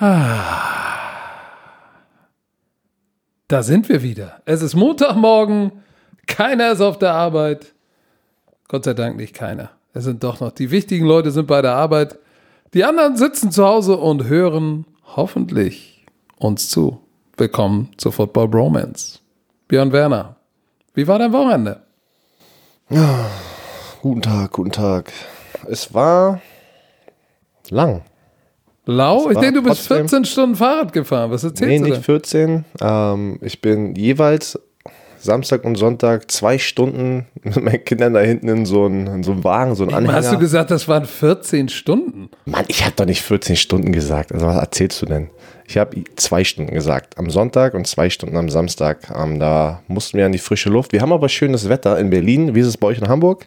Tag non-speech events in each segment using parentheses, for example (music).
Da sind wir wieder. Es ist Montagmorgen. Keiner ist auf der Arbeit. Gott sei Dank nicht keiner. Es sind doch noch die wichtigen Leute sind bei der Arbeit. Die anderen sitzen zu Hause und hören hoffentlich uns zu. Willkommen zu Football Bromance. Björn Werner, wie war dein Wochenende? Ja, guten Tag, guten Tag. Es war lang. Lau? Ich denke, du bist 14 Stunden Fahrrad gefahren. Was erzählst nee, du? Nee, nicht 14. Ähm, ich bin jeweils Samstag und Sonntag zwei Stunden mit meinen Kindern da hinten in so einem so Wagen, so ein Anhänger. Hast du gesagt, das waren 14 Stunden? Mann, ich habe doch nicht 14 Stunden gesagt. Also was erzählst du denn? Ich habe zwei Stunden gesagt. Am Sonntag und zwei Stunden am Samstag. Ähm, da mussten wir an die frische Luft. Wir haben aber schönes Wetter in Berlin. Wie ist es bei euch in Hamburg?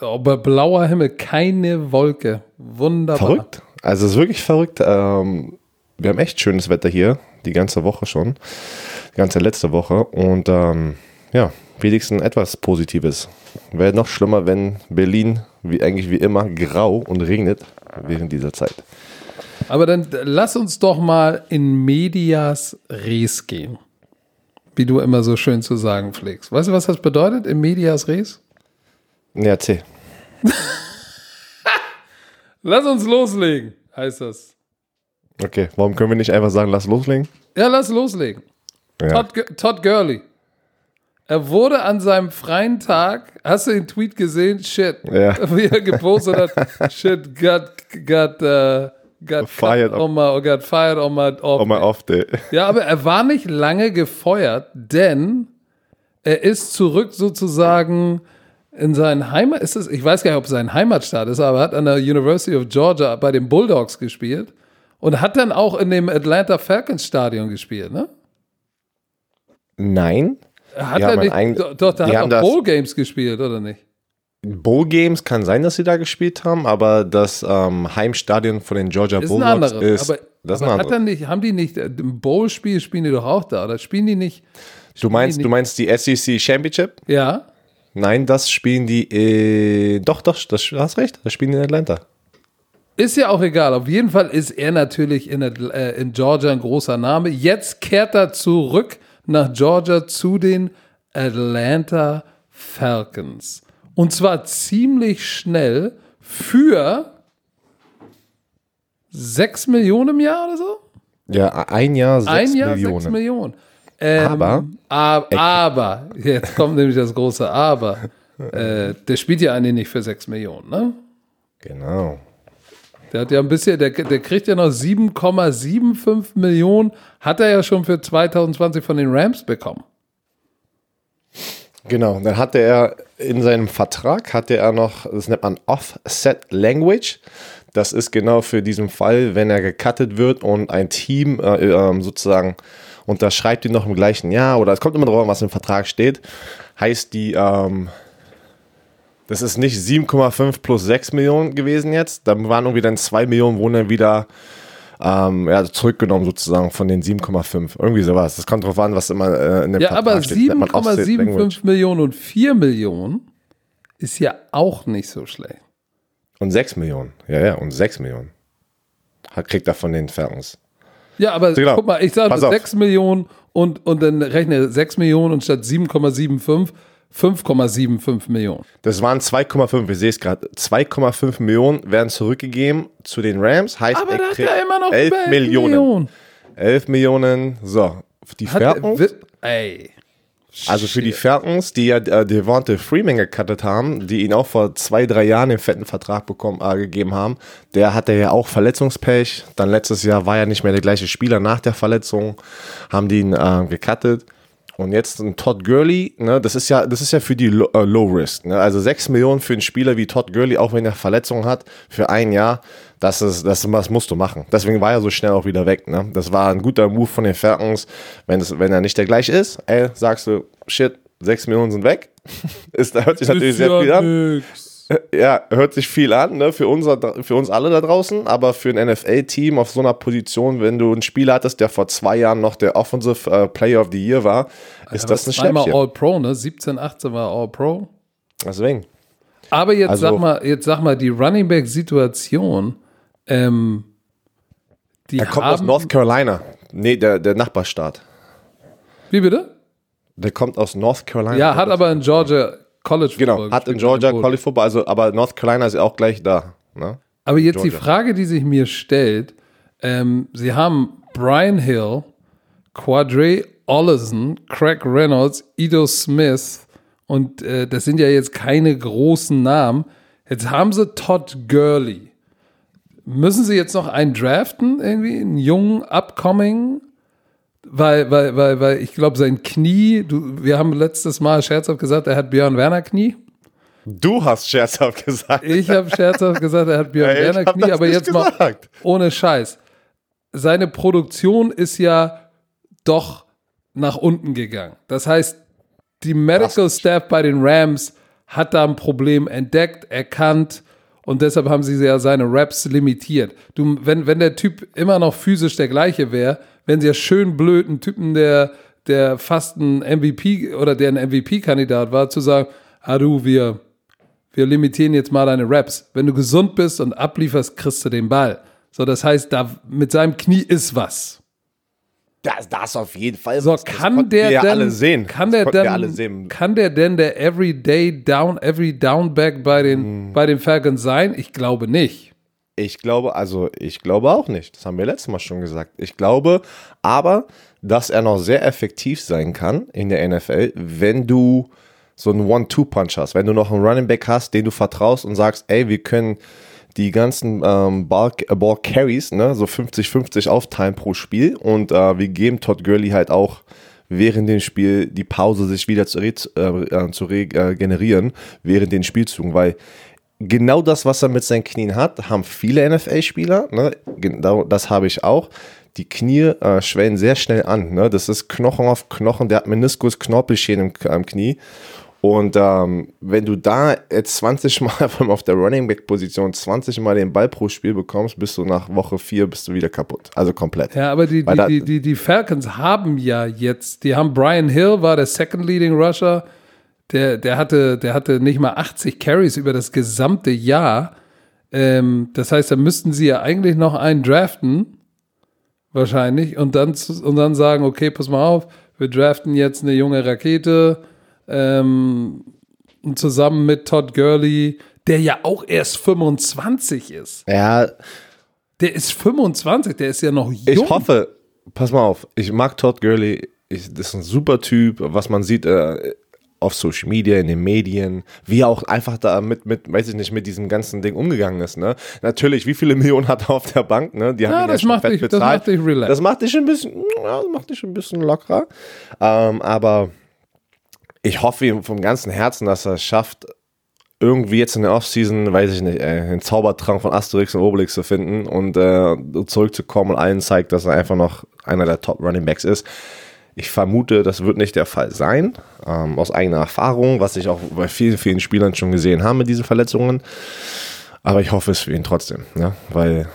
Aber blauer Himmel, keine Wolke. Wunderbar. Verrückt. Also es ist wirklich verrückt. Ähm, wir haben echt schönes Wetter hier, die ganze Woche schon. Die ganze letzte Woche. Und ähm, ja, wenigstens etwas Positives. Wäre noch schlimmer, wenn Berlin, wie eigentlich wie immer, grau und regnet während dieser Zeit. Aber dann lass uns doch mal in medias res gehen. Wie du immer so schön zu sagen pflegst. Weißt du, was das bedeutet, in medias res? Ja, erzähl. (laughs) Lass uns loslegen, heißt das. Okay, warum können wir nicht einfach sagen, lass loslegen? Ja, lass loslegen. Ja. Todd, Todd Gurley. Er wurde an seinem freien Tag, hast du den Tweet gesehen? Shit. Ja. (laughs) Wie er gepostet hat. (laughs) Shit, got, got, uh, got Fired on my, got fired on my off. On my off day. Ja, aber er war nicht lange gefeuert, denn er ist zurück sozusagen in seinen Heimat, ist es, ich weiß gar nicht, ob es sein Heimatstaat ist, aber er hat an der University of Georgia bei den Bulldogs gespielt und hat dann auch in dem Atlanta Falcons Stadion gespielt, ne? Nein. Hat er nicht, doch, doch, die hat das- Bowl Games gespielt, oder nicht? Bowl Games kann sein, dass sie da gespielt haben, aber das ähm, Heimstadion von den Georgia Ist Bulldogs anderes. ist, aber das ist aber ein hat anderes. er nicht, haben die nicht, äh, im Bowl-Spiel spielen die doch auch da, oder spielen die nicht? Du meinst, die du meinst die SEC Championship? Ja. Nein, das spielen die. Äh, doch, doch, das, du hast recht. Das spielen die in Atlanta. Ist ja auch egal. Auf jeden Fall ist er natürlich in, äh, in Georgia ein großer Name. Jetzt kehrt er zurück nach Georgia zu den Atlanta Falcons. Und zwar ziemlich schnell für 6 Millionen im Jahr oder so? Ja, ein Jahr sechs Ein Jahr Millionen. 6 Millionen. Ähm, Aber- ab- aber, jetzt kommt nämlich das große Aber. Äh, der spielt ja eigentlich nicht für 6 Millionen, ne? Genau. Der hat ja ein bisschen, der, der kriegt ja noch 7,75 Millionen, hat er ja schon für 2020 von den Rams bekommen. Genau. Dann hatte er in seinem Vertrag hatte er noch, das nennt man Offset Language. Das ist genau für diesen Fall, wenn er gecuttet wird und ein Team äh, ähm, sozusagen unterschreibt ihn noch im gleichen Jahr oder es kommt immer drauf an, was im Vertrag steht, heißt die, ähm, das ist nicht 7,5 plus 6 Millionen gewesen jetzt. Da waren irgendwie dann 2 Millionen, wurden dann wieder ähm, ja, zurückgenommen sozusagen von den 7,5. Irgendwie sowas. Das kommt drauf an, was immer äh, in dem Ja, Vertrag aber steht. Offset Language. 7,75 Millionen und 4 Millionen ist ja auch nicht so schlecht. Und 6 Millionen. Ja, ja, und 6 Millionen. Hat, kriegt er von den Falcons. Ja, aber Genau. guck mal, ich sage Pass auf. 6 Millionen und, und dann rechne 6 Millionen und statt 7,75 5,75 Millionen. Das waren 2,5, wir sehen es gerade. 2,5 Millionen werden zurückgegeben zu den Rams. Heißt, Aber er kriegt er immer noch 11 über 11 Millionen. Millionen. 11 Millionen. So, die wi- ey. Also für die Falcons, die ja äh, Devonta Freeman gecuttet haben, die ihn auch vor zwei, drei Jahren den fetten Vertrag bekommen, äh, gegeben haben, der hatte ja auch Verletzungspech. Dann letztes Jahr war er nicht mehr der gleiche Spieler nach der Verletzung, haben die ihn äh, gecuttet. Und jetzt ein Todd Gurley, ne, das ist ja, das ist ja für die Low, äh, Low Risk. Ne? Also 6 Millionen für einen Spieler wie Todd Gurley, auch wenn er Verletzungen hat, für ein Jahr, das ist, das, das musst du machen. Deswegen war er so schnell auch wieder weg. Ne? Das war ein guter Move von den Falcons. Wenn, es, wenn er nicht der gleiche ist, ey, sagst du, shit, 6 Millionen sind weg. (laughs) ist, da hört sich natürlich Ist sehr ja viel an. Nix. Ja, hört sich viel an, ne, für, unser, für uns alle da draußen, aber für ein NFL-Team auf so einer Position, wenn du einen Spieler hattest, der vor zwei Jahren noch der Offensive äh, Player of the Year war, ist das ein Zweimal Schnäppchen. All-Pro, ne? 17, 18 war All-Pro. Deswegen. Aber jetzt Also- sag mal, jetzt sag mal, die Running Back-Situation, ähm, Die Er kommt aus North Carolina. Nee, der, der Nachbarstaat. Wie bitte? Der kommt aus North Carolina. Ja, hat aber in Georgia College Genau, Football hat in Georgia. College Football, also, aber North Carolina ist ja auch gleich da. Ne? Aber jetzt die Georgia. Frage, die sich mir stellt, ähm, sie haben Brian Hill, Quadre Ollison, Craig Reynolds, Ido Smith und äh, das sind ja jetzt keine großen Namen. Jetzt haben sie Todd Gurley. Müssen sie jetzt noch einen draften, irgendwie, einen jungen, upcoming? Weil, weil, weil, weil ich glaube, sein Knie, du, wir haben letztes Mal scherzhaft gesagt, er hat Björn Werner Knie. Du hast scherzhaft gesagt. Ich habe scherzhaft gesagt, er hat Björn (laughs) Ja, Werner Knie, aber jetzt mal gesagt. ohne Scheiß. Seine Produktion ist ja doch nach unten gegangen. Das heißt, die Medical Staff bei den Rams hat da ein Problem entdeckt, erkannt und deshalb haben sie ja seine Raps limitiert. Du, wenn, wenn der Typ immer noch physisch der gleiche wäre, wenn sie ja schön blöd, einen Typen, der, der fast ein MVP oder der ein MVP-Kandidat war, zu sagen, ah du, wir, wir limitieren jetzt mal deine Raps. Wenn du gesund bist und ablieferst, kriegst du den Ball. So, das heißt, da mit seinem Knie ist was. Das, das auf jeden Fall. So, Das- kann der ja denn, alle sehen. Kann das der denn, kann der denn der Everyday Down, Every Downback bei den, Mhm. bei den Falcons sein? Ich glaube nicht. Ich glaube, also ich glaube auch nicht. Das haben wir letztes Mal schon gesagt. Ich glaube aber, dass er noch sehr effektiv sein kann in der NFL, wenn du so einen One-Two-Punch hast, wenn du noch einen Running Back hast, den du vertraust und sagst, ey, wir können die ganzen ähm, Ball, äh, ne, so 50-50 aufteilen pro Spiel und äh, wir geben Todd Gurley halt auch während dem Spiel die Pause sich wieder zu, re äh, zu regenerieren, während den Spielzügen, weil genau das, was er mit seinen Knien hat, haben viele NFL-Spieler. Ne? Genau das habe ich auch. Die Knie äh, schwellen sehr schnell an. Ne? Das ist Knochen auf Knochen. Der hat Meniskus, Knorpelschäden im, am Knie. Und ähm, wenn du da jetzt 20 Mal (laughs) auf der Running Back Position 20 Mal den Ball pro Spiel bekommst, bist du nach Woche 4 bist du wieder kaputt. Also komplett. Ja, aber die, die, die, die, die Falcons haben ja jetzt, die haben Brian Hill, war der Second Leading Rusher, der, der, hatte, der hatte nicht mal 80 Carries über das gesamte Jahr. Ähm, das heißt, da müssten sie ja eigentlich noch einen draften, wahrscheinlich, und dann, und dann sagen, okay, pass mal auf, wir draften jetzt eine junge Rakete ähm, und zusammen mit Todd Gurley, der ja auch erst 25 ist. Ja, Der ist 25, der ist ja noch jung. Ich hoffe, pass mal auf, ich mag Todd Gurley, ich, das ist ein super Typ, was man sieht äh, auf Social Media, in den Medien, wie er auch einfach da mit, mit, weiß ich nicht, mit diesem ganzen Ding umgegangen ist, ne? Natürlich, wie viele (laughs) Millionen hat er auf der Bank, ne? Die haben Ja, das schon macht dich- das bezahlt. macht dich relaxed. Das macht dich ein bisschen, ja, das macht dich ein bisschen lockerer. Ähm, aber ich hoffe ihm vom ganzen Herzen, dass er es schafft, irgendwie jetzt in der Offseason, weiß ich nicht, äh, den Zaubertrank von Asterix und Obelix zu finden und äh, zurückzukommen und allen zeigt, dass er einfach noch einer der Top Running Backs ist. Ich vermute, das wird nicht der Fall sein, ähm, aus eigener Erfahrung, was ich auch bei vielen, vielen Spielern schon gesehen habe mit diesen Verletzungen. Aber ich hoffe es für ihn trotzdem, ne? weil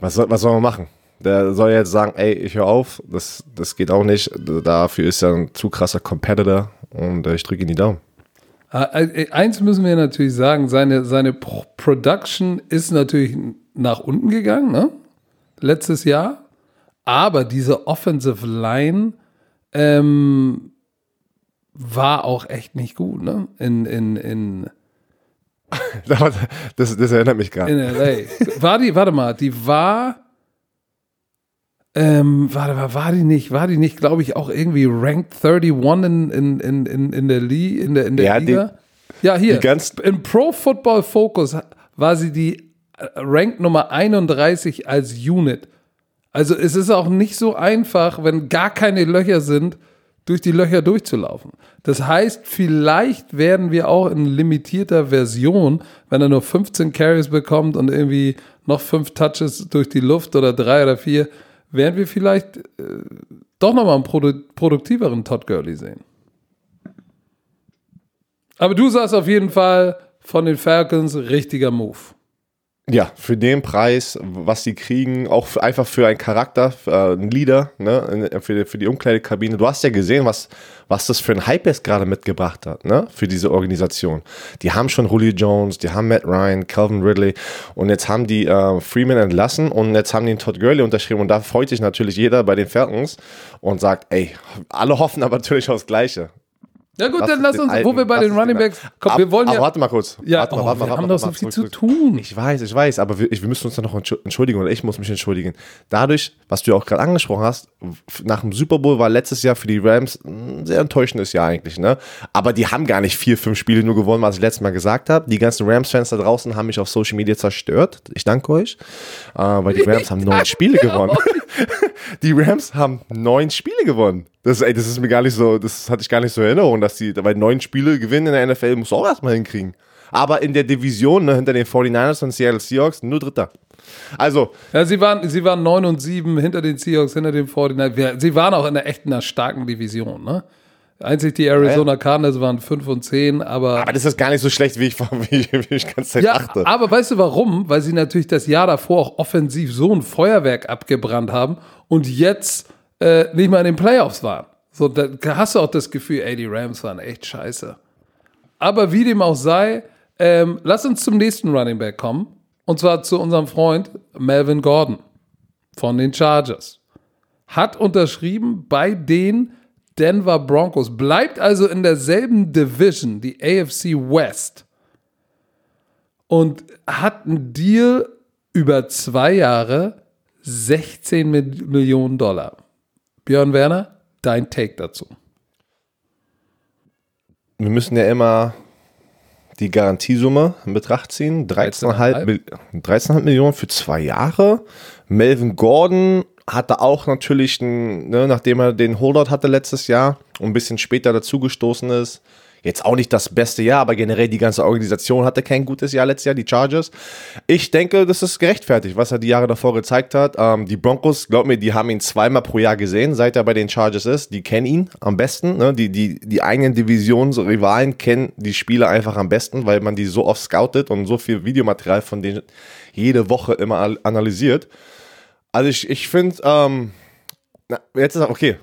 was soll, was soll man machen? Der soll jetzt sagen, ey, ich höre auf, das, das geht auch nicht. Dafür ist er ein zu krasser Competitor und äh, ich drücke ihm die Daumen. Ah, äh, Eins müssen wir natürlich sagen, seine, seine Pro Production ist natürlich nach unten gegangen, ne? Letztes Jahr. Aber diese Offensive Line ähm, war auch echt nicht gut, ne? In, in, in, (laughs) Das, das erinnert mich gerade. in LA. War die, warte mal, die war. Ähm, warte mal, war die nicht, war die nicht, glaube ich, auch irgendwie ranked 31 in, in, in, in, in der, Li in der, in der Ja, die- Liga? ja, hier. die in Pro Football Focus war sie die äh, Rank Nummer 31 als Unit. Also es ist auch nicht so einfach, wenn gar keine Löcher sind, durch die Löcher durchzulaufen. Das heißt, vielleicht werden wir auch in limitierter Version, wenn er nur 15 Carries bekommt und irgendwie noch fünf Touches durch die Luft oder drei oder vier, werden wir vielleicht äh, doch nochmal einen produ produktiveren Todd Gurley sehen. Aber du sagst auf jeden Fall von den Falcons richtiger Move. Ja, für den Preis, was sie kriegen, auch für, einfach für einen Charakter, für, äh, einen Leader, ne, für, für die Umkleidekabine. Du hast ja gesehen, was, was das für ein Hype jetzt gerade mitgebracht hat, ne, für diese Organisation. Die haben schon Julio Jones, die haben Matt Ryan, Calvin Ridley und jetzt haben die äh, Freeman entlassen und jetzt haben die Todd Gurley unterschrieben und da freut sich natürlich jeder bei den Falcons und sagt, ey, alle hoffen aber (laughs) natürlich aufs Gleiche. Ja gut, dann lass uns, alten, wo wir bei den Running Backs, komm, wir wollen ja. warte mal kurz. Ja, warte mal, oh, warte wir mal, haben doch so viel zu tun. Ich weiß, ich weiß, aber wir, wir müssen uns dann noch entschuldigen oder ich muss mich entschuldigen. Dadurch, was du ja auch gerade angesprochen hast, nach dem Super Bowl war letztes Jahr für die Rams ein sehr enttäuschendes Jahr eigentlich, ne? Aber die haben gar nicht vier, fünf Spiele nur gewonnen, was ich letztes Mal gesagt habe. Die ganzen Rams-Fans da draußen haben mich auf Social Media zerstört. Ich danke euch, äh, weil die Rams haben (laughs) neun Spiele gewonnen. (laughs) die Rams haben neun Spiele gewonnen. Das, ey, das ist mir gar nicht so, das hatte ich gar nicht so in Erinnerung, dass die, weil neun Spiele gewinnen in der NFL, musst du auch erstmal hinkriegen. Aber in der Division, ne, hinter den 49ers und Seattle Seahawks, nur Dritter. Also. Ja, sie waren, sie waren 9 und 7 hinter den Seahawks, hinter den 49ers. Sie waren auch in der echten, einer starken Division, ne? Einzig die Arizona. Cardinals waren 5 und 10, aber. Aber das ist gar nicht so schlecht, wie ich, (laughs) wie ich, wie ich ganz ja, dachte. Aber weißt du warum? Weil sie natürlich das Jahr davor auch offensiv so ein Feuerwerk abgebrannt haben und jetzt äh, nicht mal in den Playoffs waren. So, da hast du auch das Gefühl, ey, die Rams waren echt scheiße. Aber wie dem auch sei, ähm, lass uns zum nächsten Running Back kommen. Und zwar zu unserem Freund Melvin Gordon von den Chargers. Hat unterschrieben bei den Denver Broncos. Bleibt also in derselben Division, die AFC West. Und hat einen Deal über zwei Jahre 16 Millionen Dollar. Björn Werner, dein Take dazu. Wir müssen ja immer die Garantiesumme in Betracht ziehen. 13,5 13 Millionen für zwei Jahre. Melvin Gordon hatte auch natürlich, ne, nachdem er den Holdout hatte letztes Jahr und ein bisschen später dazugestoßen ist, Jetzt auch nicht das beste Jahr, aber generell die ganze Organisation hatte kein gutes Jahr letztes Jahr, die Chargers. Ich denke, das ist gerechtfertigt, was er die Jahre davor gezeigt hat. Ähm, die Broncos, glaub mir, die haben ihn zweimal pro Jahr gesehen, seit er bei den Chargers ist. Die kennen ihn am besten. Ne? Die, die, die eigenen Divisionsrivalen kennen die Spieler einfach am besten, weil man die so oft scoutet und so viel Videomaterial von denen jede Woche immer analysiert. Also ich, ich finde, ähm, jetzt ist okay,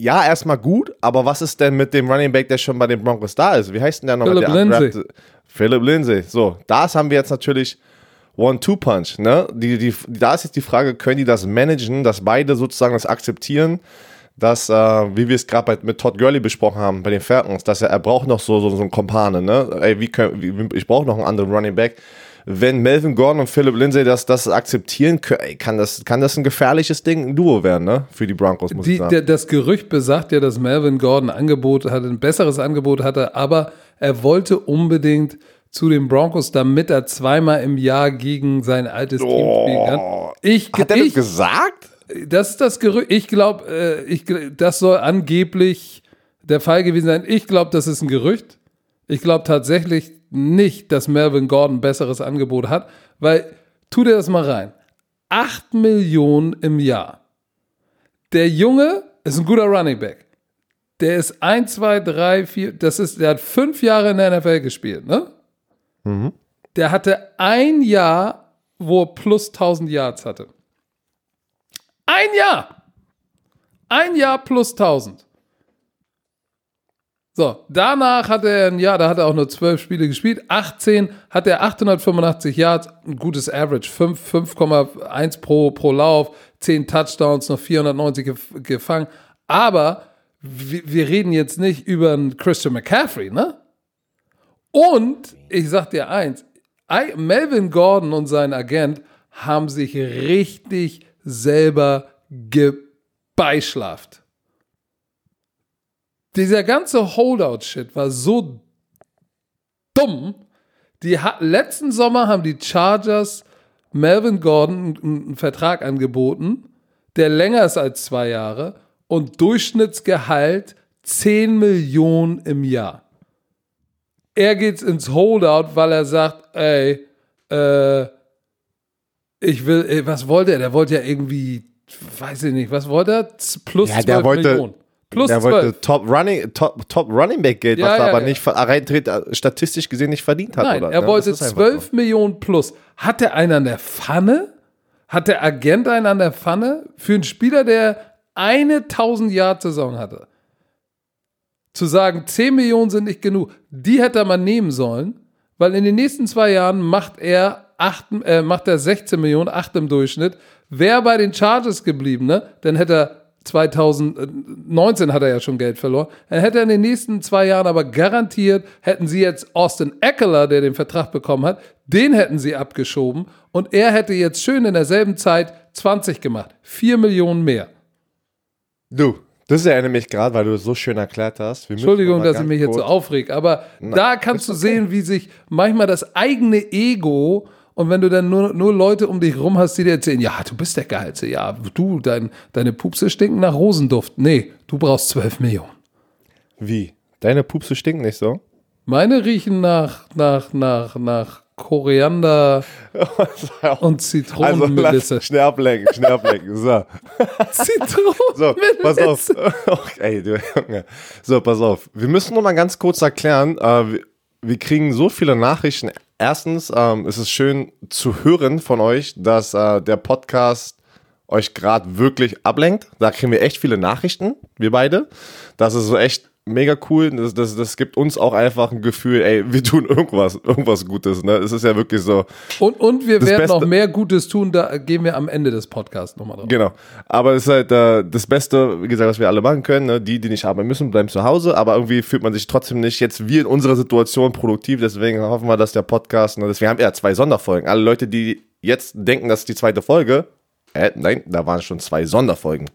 ja, erstmal gut, aber was ist denn mit dem Running Back, der schon bei den Broncos da ist? Wie heißt denn der noch? Philip Lindsay. Philip Lindsay. So, das haben wir jetzt natürlich One-Two-Punch. Ne? Die, die, da ist jetzt die Frage, können die das managen, dass beide sozusagen das akzeptieren, dass, äh, wie wir es gerade mit Todd Gurley besprochen haben, bei den Falcons, dass er, er braucht noch so, so, so einen Kompane. Ne? Ey, wie können, wie, ich brauche noch einen anderen Running Back wenn Melvin Gordon und Philip Lindsay das, das akzeptieren können, kann das, kann das ein gefährliches Ding, ein Duo werden, ne? Für die Broncos, muss die, ich sagen. Der, das Gerücht besagt ja, dass Melvin Gordon ein Angebot hatte, ein besseres Angebot hatte, aber er wollte unbedingt zu den Broncos, damit er zweimal im Jahr gegen sein altes oh, Team spielen kann. Ich, Hat er ich, das gesagt? Das ist das Gerücht. Ich glaube, äh, ich, das soll angeblich der Fall gewesen sein. Ich glaube, das ist ein Gerücht. Ich glaube tatsächlich, nicht, dass Melvin Gordon ein besseres Angebot hat, weil, tu dir das mal rein. 8 Millionen im Jahr. Der Junge ist ein guter Running Back. Der ist 1, 2, 3, 4, das ist, der hat fünf Jahre in der NFL gespielt, ne? Mhm. Der hatte ein Jahr, wo er plus 1000 Yards hatte. Ein Jahr! Ein Jahr plus 1000. So, danach hat er ein Jahr, da hat er auch nur zwölf Spiele gespielt. 18 hat er 885 Yards, ein gutes Average, 5,1 pro, pro Lauf, 10 Touchdowns, noch 490 gef gefangen. Aber wir, wir reden jetzt nicht über einen Christian McCaffrey, ne? Und ich sag dir eins, Melvin Gordon und sein Agent haben sich richtig selber gebeischlaft dieser ganze Holdout-Shit war so dumm. Die letzten Sommer haben die Chargers Melvin Gordon einen Vertrag angeboten, der länger ist als zwei Jahre und Durchschnittsgehalt 10 Millionen im Jahr. Er geht ins Holdout, weil er sagt, ey, äh, ich will, ey, was wollte er? Der wollte ja irgendwie, weiß ich nicht, was wollte er? Plus ja, 12 wollte, Millionen. Plus Der 12. wollte Top Running, Top, Top Running Back Geld, Ja, was er ja, aber ja. nicht ver- rein äh, statistisch gesehen nicht verdient hat. Nein, oder? er ne? wollte Das ist einfach 12 Millionen plus. Hat der einen an der Pfanne? Hat der Agent einen an der Pfanne? Für einen Spieler, der eine 1000 Yard Saison hatte. Zu sagen, 10 Millionen sind nicht genug. Die hätte er mal nehmen sollen, weil in den nächsten zwei Jahren macht er, 8, äh, macht er 16 Millionen, 8 im Durchschnitt. Wäre bei den Chargers geblieben, ne? Dann hätte er 2019 hat er ja schon Geld verloren. Dann hätte er in den nächsten zwei Jahren aber garantiert, hätten sie jetzt Austin Eckler, der den Vertrag bekommen hat, den hätten sie abgeschoben und er hätte jetzt schön in derselben Zeit 20 gemacht. 4 Millionen mehr. Du, das erinnert mich gerade, weil du es so schön erklärt hast. Wir Entschuldigung, dass ich mich jetzt so aufreg, aber da kannst du sehen, wie sich manchmal das eigene Ego und wenn du dann nur, nur Leute um dich rum hast, die dir erzählen, ja, du bist der Geilste, ja, du, dein, deine Pupse stinken nach Rosenduft. Nee, du brauchst 12 Millionen. Wie? Deine Pupse stinken nicht so? Meine riechen nach, nach, nach, nach Koriander (laughs) und Also Zitronenmelisse. lass schnell ablenken, schnell ablenken. So, (laughs) so pass auf. (laughs) Zitronenmelisse. Ey, du Junge. So, pass auf. Wir müssen noch mal ganz kurz erklären, äh, wir, wir kriegen so viele Nachrichten. Erstens, ähm, es ist schön zu hören von euch, dass äh, der Podcast euch gerade wirklich ablenkt. Da kriegen wir echt viele Nachrichten, wir beide. Das ist so echt mega cool. Das, das, das gibt uns auch einfach ein Gefühl, ey, wir tun irgendwas, irgendwas Gutes. Ne? Es ist ja wirklich so. Und, und wir werden Beste- noch mehr Gutes tun, da gehen wir am Ende des Podcasts nochmal drauf. Genau. Aber es ist halt äh, das Beste, wie gesagt, was wir alle machen können. Ne? Die, die nicht arbeiten müssen, bleiben zu Hause. Aber irgendwie fühlt man sich trotzdem nicht jetzt wie in unserer Situation produktiv. Deswegen hoffen wir, dass der Podcast, ne, wir haben ja zwei Sonderfolgen. Alle Leute, die jetzt denken, das ist die zweite Folge. Äh, nein, da waren schon zwei Sonderfolgen,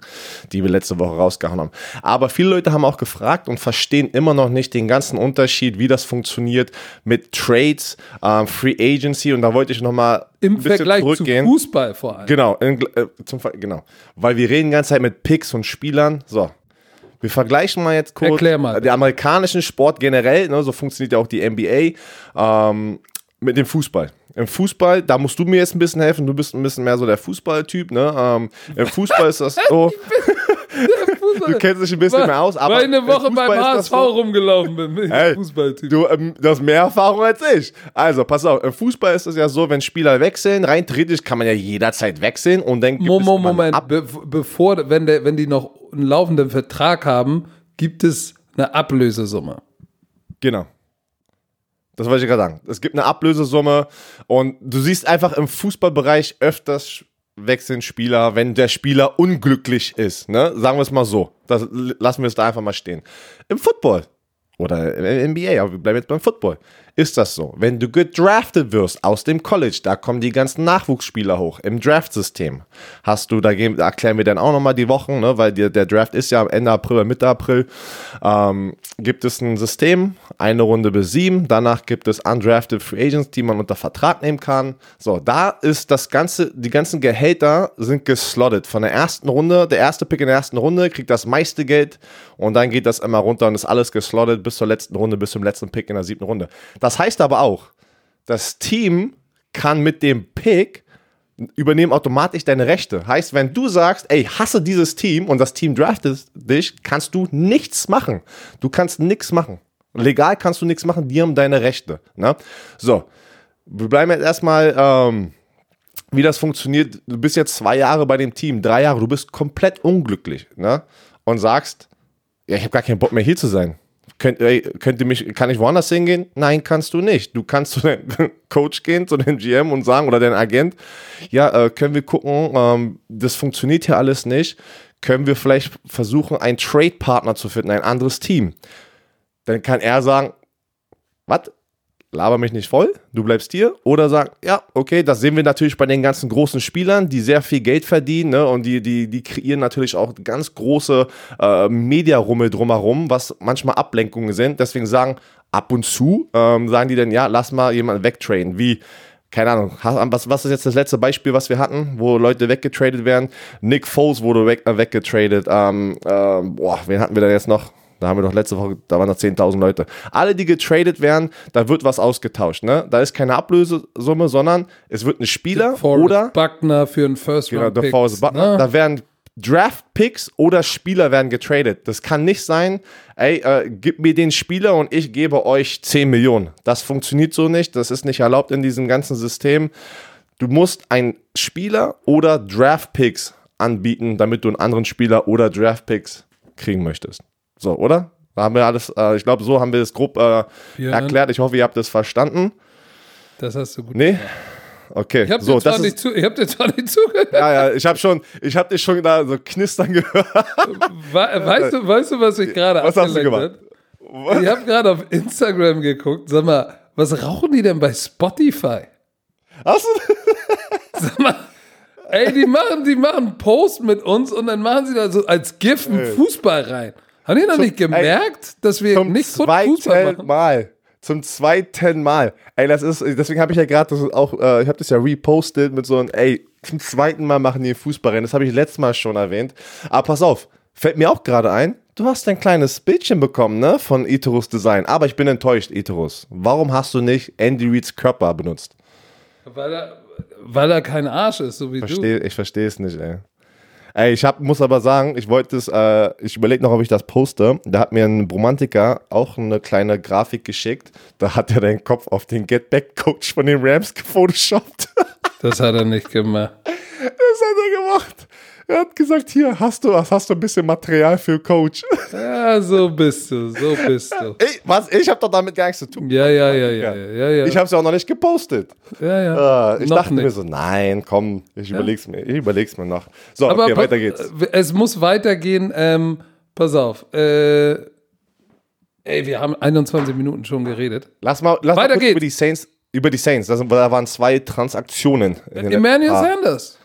die wir letzte Woche rausgehauen haben. Aber viele Leute haben auch gefragt und verstehen immer noch nicht den ganzen Unterschied, wie das funktioniert mit Trades, ähm, Free Agency. Und da wollte ich nochmal Im Vergleich zu Fußball vor allem. Genau, in, äh, zum, genau. Weil wir reden die ganze Zeit mit Picks und Spielern. So. Wir vergleichen mal jetzt kurz mal. den amerikanischen Sport generell, ne, so funktioniert ja auch die NBA, ähm, mit dem Fußball. Im Fußball, da musst du mir jetzt ein bisschen helfen, du bist ein bisschen mehr so der Fußballtyp, ne? Ähm, Im Fußball ist das (laughs) so, (laughs) du kennst dich ein bisschen mehr aus, aber Weil eine Woche beim HSV so- rumgelaufen bin. Bin Hey, Fußballtyp. Du, ähm, du hast mehr Erfahrung als ich. Also, pass auf, im Fußball ist es ja so, wenn Spieler wechseln, rein theoretisch kann man ja jederzeit wechseln und dann gibt Mo- es Moment, Ab be bevor, wenn, der, wenn die noch einen laufenden Vertrag haben, gibt es eine Ablösesumme. Genau. Das wollte ich gerade sagen. Es gibt eine Ablösesumme und du siehst einfach im Fußballbereich öfters wechseln Spieler, wenn der Spieler unglücklich ist. Ne? Sagen wir es mal so. Das lassen wir es da einfach mal stehen. Im Football oder im NBA, aber wir bleiben jetzt beim Football, ist das so. Wenn du gedraftet wirst aus dem College, da kommen die ganzen Nachwuchsspieler hoch im Draftsystem. Hast du, da, gehen, da erklären wir dann auch nochmal die Wochen, ne, weil die, der Draft ist ja am Ende April, Mitte April, ähm, gibt es ein System, eine Runde bis sieben, danach gibt es undrafted Free Agents, die man unter Vertrag nehmen kann. So, da ist das ganze, die ganzen Gehälter sind geslottet. Von der ersten Runde, der erste Pick in der ersten Runde kriegt das meiste Geld und dann geht das immer runter und ist alles geslottet bis zur letzten Runde, bis zum letzten Pick in der siebten Runde. Das heißt aber auch, das Team kann mit dem Pick übernehmen automatisch deine Rechte. Heißt, wenn du sagst, ey, hasse dieses Team und das Team draftet dich, kannst du nichts machen. Du kannst nichts machen. Legal kannst du nichts machen, die haben deine Rechte. Ne? So, wir bleiben jetzt erstmal, ähm, wie das funktioniert. Du bist jetzt zwei Jahre bei dem Team, drei Jahre, du bist komplett unglücklich ne? und sagst, ja, ich habe gar keinen Bock mehr hier zu sein. Könnt, ey, könnt ihr mich, kann ich woanders hingehen? Nein, kannst du nicht. Du kannst zu deinem (laughs) Coach gehen, zu deinem GM und sagen, oder deinem Agent, ja, äh, können wir gucken, ähm, das funktioniert hier alles nicht. Können wir vielleicht versuchen, einen Trade-Partner zu finden, ein anderes Team? Dann kann er sagen, was? Laber mich nicht voll, du bleibst hier. Oder sagen, ja, okay, das sehen wir natürlich bei den ganzen großen Spielern, die sehr viel Geld verdienen ne? und die, die, die kreieren natürlich auch ganz große äh, Mediarummel drumherum, was manchmal Ablenkungen sind. Deswegen sagen, ab und zu ähm, sagen die dann, ja, lass mal jemanden wegtrainen. Wie, keine Ahnung, was, was ist jetzt das letzte Beispiel, was wir hatten, wo Leute weggetradet werden? Nick Foles wurde weg, äh, weggetradet. Ähm, ähm, boah, wen hatten wir da jetzt noch? Da haben wir doch letzte Woche, da waren noch 10.000 Leute. Alle, die getradet werden, da wird was ausgetauscht. Ne? Da ist keine Ablösesumme, sondern es wird ein Spieler oder Buckner für einen First genau, Round der Pick. Forrest Buckner. ne? Da werden Draft-Picks oder Spieler werden getradet. Das kann nicht sein, ey, äh, gib mir den Spieler und ich gebe euch 10 Millionen. Das funktioniert so nicht. Das ist nicht erlaubt in diesem ganzen System. Du musst einen Spieler oder Draft-Picks anbieten, damit du einen anderen Spieler oder Draft-Picks kriegen möchtest. So, oder? Da haben wir alles, äh, ich glaube, so haben wir das grob äh, erklärt. Ich hoffe, ihr habt es verstanden. Das hast du gut Nee? Okay, Ich habe so, dir, zwar das nicht zu- ich hab dir zwar nicht zugehört. ja, ja, ich habe schon, ich habe dich schon da so knistern gehört. We weißt, du, weißt du, was ich gerade Was hast du abgelenkt hat? Ich habe gerade auf Instagram geguckt. Sag mal, was rauchen die denn bei Spotify? Hast du? Sag mal, ey, die machen, die machen Post mit uns und dann machen sie da so als GIF einen Fußball rein. Haben die noch nicht gemerkt, dass wir Zum nicht zweiten Fußball machen? Mal. Zum zweiten Mal. Ey, das ist, deswegen habe ich ja gerade das auch, äh, ich habe das ja repostet mit so einem, ey, zum zweiten Mal machen die Fußballrennen. Das habe ich letztes Mal schon erwähnt. Aber pass auf, fällt mir auch gerade ein, du hast ein kleines Bildchen bekommen, ne, von Iterus Design. Aber ich bin enttäuscht, Iterus. Warum hast du nicht Andy Reeds Körper benutzt? Weil er, weil er kein Arsch ist, so wie du. Versteh, ich verstehe es nicht, ey. Ey, ich hab, muss aber sagen, ich wollte es, äh, ich überlege noch, ob ich das poste. Da hat mir ein Bromantiker auch eine kleine Grafik geschickt. Da hat er den Kopf auf den Get-Back-Coach von den Rams gefotoshoppt. Das hat er nicht gemacht. (laughs) Das hat er gemacht. Er hat gesagt, hier, hast du, hast du ein bisschen Material für Coach. (laughs) Ja, so bist du, so bist du. Ich, was? Ich habe doch damit gar nichts zu tun. Ja, ja, ja, ja, ja, ja. ja. Ich habe es ja auch noch nicht gepostet. ja, ja. Äh, ich Noch dachte mir nicht. so, nein, komm, ich überleg's mir. Ich überleg's mir noch. So, Aber okay, weiter geht's. äh, Es muss weitergehen. Ähm, pass auf. Äh, ey, wir haben 21 Minuten schon geredet. Lass mal, lass mal Weiter kurz geht's. über die Saints, über die Saints. Da waren zwei Transaktionen. den Emmanuel letzten- Sanders.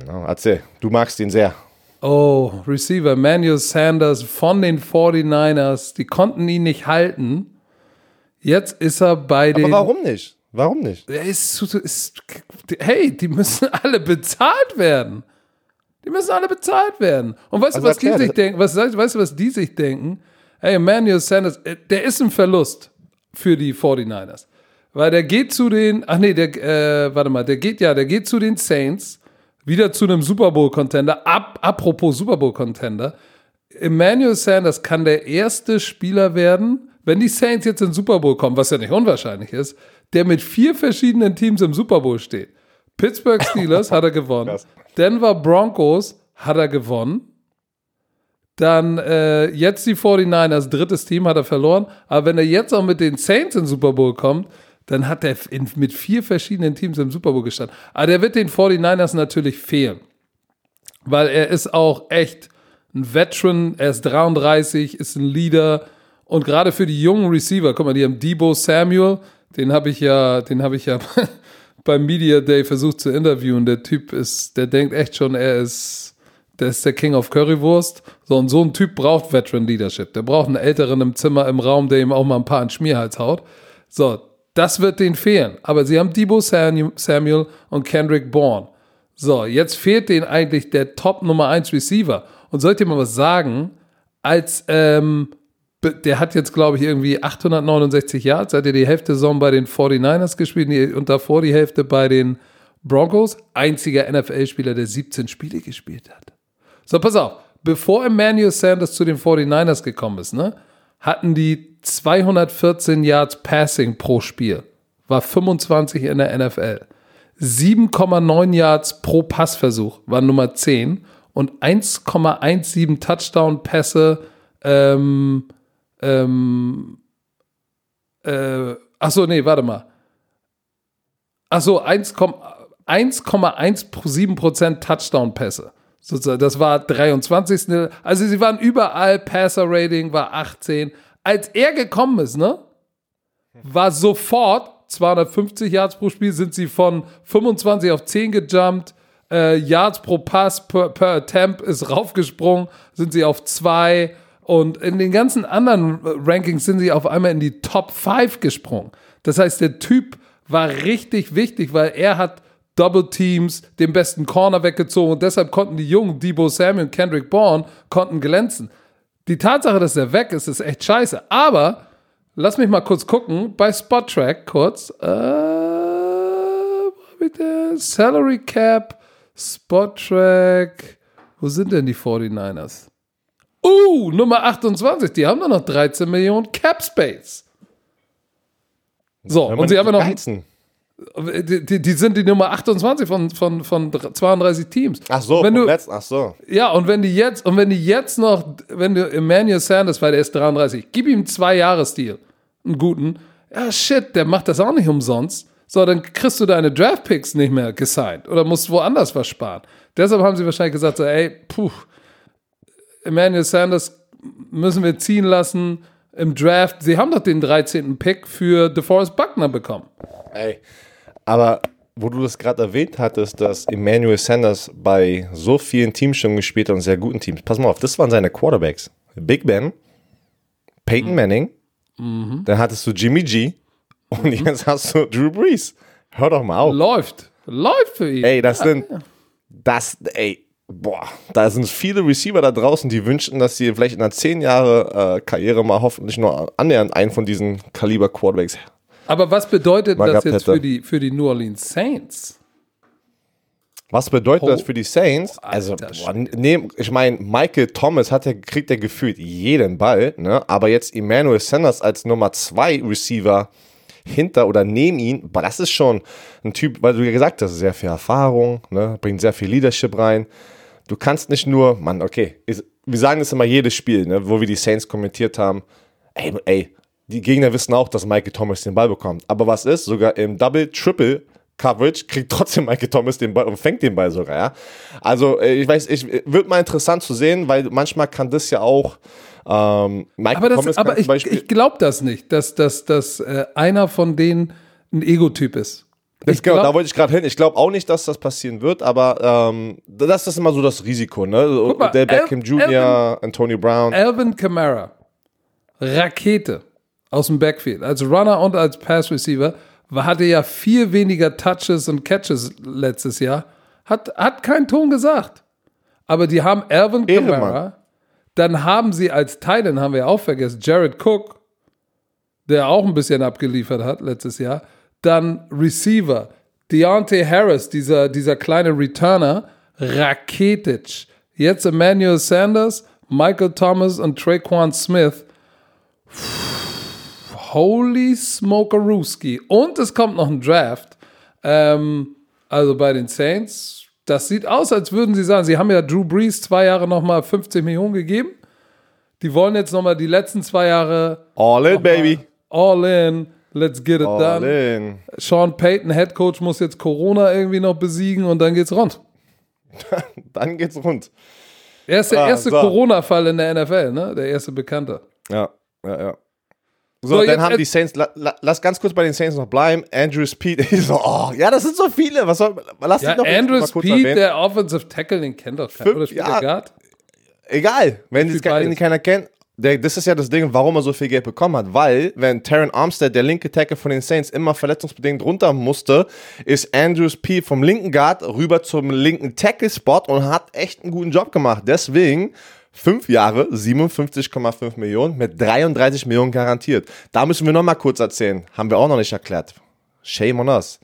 Genau, erzähl. Du magst ihn sehr. Oh, Receiver Emmanuel Sanders von den 49ers. Die konnten ihn nicht halten. Jetzt ist er bei den. Aber warum nicht? Warum nicht? Er ist, ist, hey, die müssen (laughs) alle bezahlt werden. Die müssen alle bezahlt werden. Und weißt Also du, was die erklär sich das. denken? Was, weißt du, was die sich denken? Hey, Emmanuel Sanders, äh, der ist ein Verlust für die 49ers. Weil der geht zu den, ach nee, der, äh, warte mal, der geht ja, der geht zu den Saints, wieder zu einem Super Bowl-Contender. Ab, apropos Super Bowl-Contender. Emmanuel Sanders kann der erste Spieler werden, wenn die Saints jetzt in den Super Bowl kommen, was ja nicht unwahrscheinlich ist, der mit vier verschiedenen Teams im Super Bowl steht. Pittsburgh Steelers hat er gewonnen. Krass. Denver Broncos hat er gewonnen. Dann äh, jetzt die 49ers, drittes Team hat er verloren. Aber wenn er jetzt auch mit den Saints in den Super Bowl kommt, dann hat er mit vier verschiedenen Teams im Super Bowl gestanden. Aber der wird den 49ers natürlich fehlen. Weil er ist auch echt ein Veteran, er ist 33, ist ein Leader. Und gerade für die jungen Receiver, guck mal, die haben Debo Samuel, den habe ich ja, den habe ich ja (laughs) beim Media Day versucht zu interviewen. Der Typ ist, der denkt echt schon, er ist, der ist der King of Currywurst. So, und so ein Typ braucht Veteran Leadership. Der braucht einen Älteren im Zimmer, im Raum, der ihm auch mal ein paar den Schmierhals haut. So, das wird denen fehlen. Aber sie haben Debo Samu- Samuel und Kendrick Bourne. So, jetzt fehlt denen eigentlich der Top Nummer 1 Receiver. Und sollt ihr mal was sagen, als ähm, der hat jetzt, glaube ich, irgendwie 869 Yards, hat er die Hälfte Saison bei den 49ers gespielt und davor die Hälfte bei den Broncos. Einziger NFL-Spieler, der 17 Spiele gespielt hat. So, pass auf. Bevor Emmanuel Sanders zu den 49ers gekommen ist, ne, hatten die 214 Yards Passing pro Spiel. War 25 in der NFL. 7,9 Yards pro Passversuch war Nummer 10 und 1,17 Touchdown-Pässe ähm, ähm, äh, achso, nee, warte mal. Achso, 1,17% Touchdown-Pässe. Sozusagen, das war 23. Also sie waren überall, Passer-Rating war 18. Als er gekommen ist, ne, war sofort 250 Yards pro Spiel, sind sie von 25 auf 10 gejumpt. Äh, Yards pro Pass per, per Attempt ist raufgesprungen, sind sie auf 2. Und in den ganzen anderen Rankings sind sie auf einmal in die Top 5 gesprungen. Das heißt, der Typ war richtig wichtig, weil er hat Double Teams, den besten Corner weggezogen und deshalb konnten die jungen Debo Samuel und Kendrick Bourne konnten glänzen. Die Tatsache, dass er weg ist, ist echt scheiße. Aber lass mich mal kurz gucken bei Spottrack kurz. Äh, das? Salary Cap, Spottrack, Wo sind denn die 49ers? Uh, Nummer 28. Die haben doch noch 13 Millionen Cap Space. So, und sie haben noch. Geizen. Die, die, die sind die Nummer 28 von, von, von 32 Teams. Ach so, wenn du, letzten, ach so. ja, und wenn die jetzt, und wenn die jetzt noch, wenn du Emmanuel Sanders, weil der ist 33, gib ihm zwei Jahresdeal, einen guten, ja shit, der macht das auch nicht umsonst. So, dann kriegst du deine Draftpicks nicht mehr gesigned oder musst woanders was sparen. Deshalb haben sie wahrscheinlich gesagt, so, ey, puh, Emmanuel Sanders müssen wir ziehen lassen im Draft. Sie haben doch den 13. Pick für DeForest Buckner bekommen. Ey, aber wo du das gerade erwähnt hattest, dass Emmanuel Sanders bei so vielen Teams schon gespielt hat und sehr guten Teams. Pass mal auf, das waren seine Quarterbacks. Big Ben, Peyton Manning, dann hattest du Jimmy G und jetzt hast du Drew Brees. Hör doch mal auf. Läuft. Läuft für ihn. Ey, das sind, das, ey, boah, da sind viele Receiver da draußen, die wünschen, dass sie vielleicht in einer 10 Jahre äh, Karriere mal hoffentlich nur annähernd einen von diesen Kaliber Quarterbacks Aber was bedeutet das jetzt hätte. für die, für die New Orleans Saints? Was bedeutet Oh. das für die Saints? Also, boah, nee, ich meine, Michael Thomas hat ja, kriegt ja gefühlt jeden Ball, ne? aber jetzt Emmanuel Sanders als Nummer 2 Receiver hinter oder neben ihn, boah, das ist schon ein Typ, weil du ja gesagt hast, sehr viel Erfahrung, ne? bringt sehr viel Leadership rein. Du kannst nicht nur, Mann, okay, ist, wir sagen das immer jedes Spiel, ne? wo wir die Saints kommentiert haben, ey, ey, die Gegner wissen auch, dass Michael Thomas den Ball bekommt. Aber was ist? Sogar im Double, Triple Coverage kriegt (laughs) trotzdem Michael Thomas den Ball und fängt den Ball sogar, ja. Also, äh, ich weiß, ich wird mal interessant zu sehen, weil manchmal kann das ja auch ähm, Michael Aber, das, Thomas aber ich, ich glaube das nicht, dass, dass, dass äh, einer von denen ein Ego-Typ ist. Das Ich genau, da wollte ich gerade hin. Ich glaube auch nicht, dass das passieren wird, aber ähm, das ist immer so das Risiko, ne? mal, Der Beckham Jr., Antonio Brown. Alvin Kamara, Rakete aus dem Backfield, als Runner und als Pass Receiver, hatte ja viel weniger Touches und Catches letztes Jahr, hat, hat keinen Ton gesagt. Aber die haben Alvin Kamara, dann haben sie als Titan, haben wir ja auch vergessen, Jared Cook, der auch ein bisschen abgeliefert hat letztes Jahr, dann Receiver, Deontay Harris, dieser, dieser kleine Returner, Raketic, jetzt Emmanuel Sanders, Michael Thomas und Traquan Smith. Holy Smokerooski. Und es kommt noch ein Draft. Ähm, also bei den Saints. Das sieht aus, als würden sie sagen, sie haben ja Drew Brees zwei Jahre nochmal 50 Millionen gegeben. Die wollen jetzt nochmal die letzten zwei Jahre All in, baby. all in. Let's get it All done. in. Sean Payton, Head Coach, muss jetzt Corona irgendwie noch besiegen und dann geht's rund. (laughs) Dann geht's rund. Er ist der Ah, erste so. Corona-Fall in der NFL, ne? Der erste Bekannte. Ja, ja, ja. So, So, dann jetzt- haben die Saints, la, la, lass ganz kurz bei den Saints noch bleiben. Andrew Speed, (laughs) ich so, oh, ja, das sind so viele. Was soll, lass Ja, dich noch Andrew mal kurz Speed, erwähnen. der Offensive Tackle, den kennt doch keiner. Oder spielt ja. der Guard? Egal, wenn Spielt es kein, beides. keiner kennt. Der, das ist ja das Ding, warum er so viel Geld bekommen hat. Weil, wenn Taron Armstead, der linke Tackle von den Saints, immer verletzungsbedingt runter musste, ist Andrew Speed vom linken Guard rüber zum linken Tackle-Spot und hat echt einen guten Job gemacht. Deswegen fünf Jahre, 57,5 Millionen mit 33 Millionen garantiert. Da müssen wir noch mal kurz erzählen. Haben wir auch noch nicht erklärt. Shame on us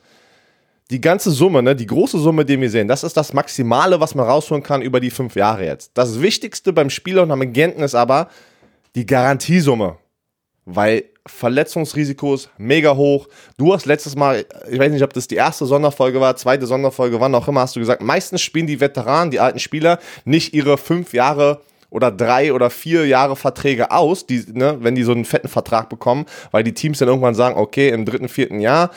die ganze Summe, ne, die große Summe, die wir sehen, das ist das Maximale, was man rausholen kann über die fünf Jahre jetzt. Das Wichtigste beim Spieler und am Agenten ist aber die Garantiesumme. Weil Verletzungsrisiko ist mega hoch. Du hast letztes Mal, ich weiß nicht, ob das die erste Sonderfolge war, zweite Sonderfolge, wann auch immer, hast du gesagt, meistens spielen die Veteranen, die alten Spieler, nicht ihre fünf Jahre oder drei oder vier Jahre Verträge aus, die, ne, wenn die so einen fetten Vertrag bekommen, weil die Teams dann irgendwann sagen, okay, im dritten, vierten Jahr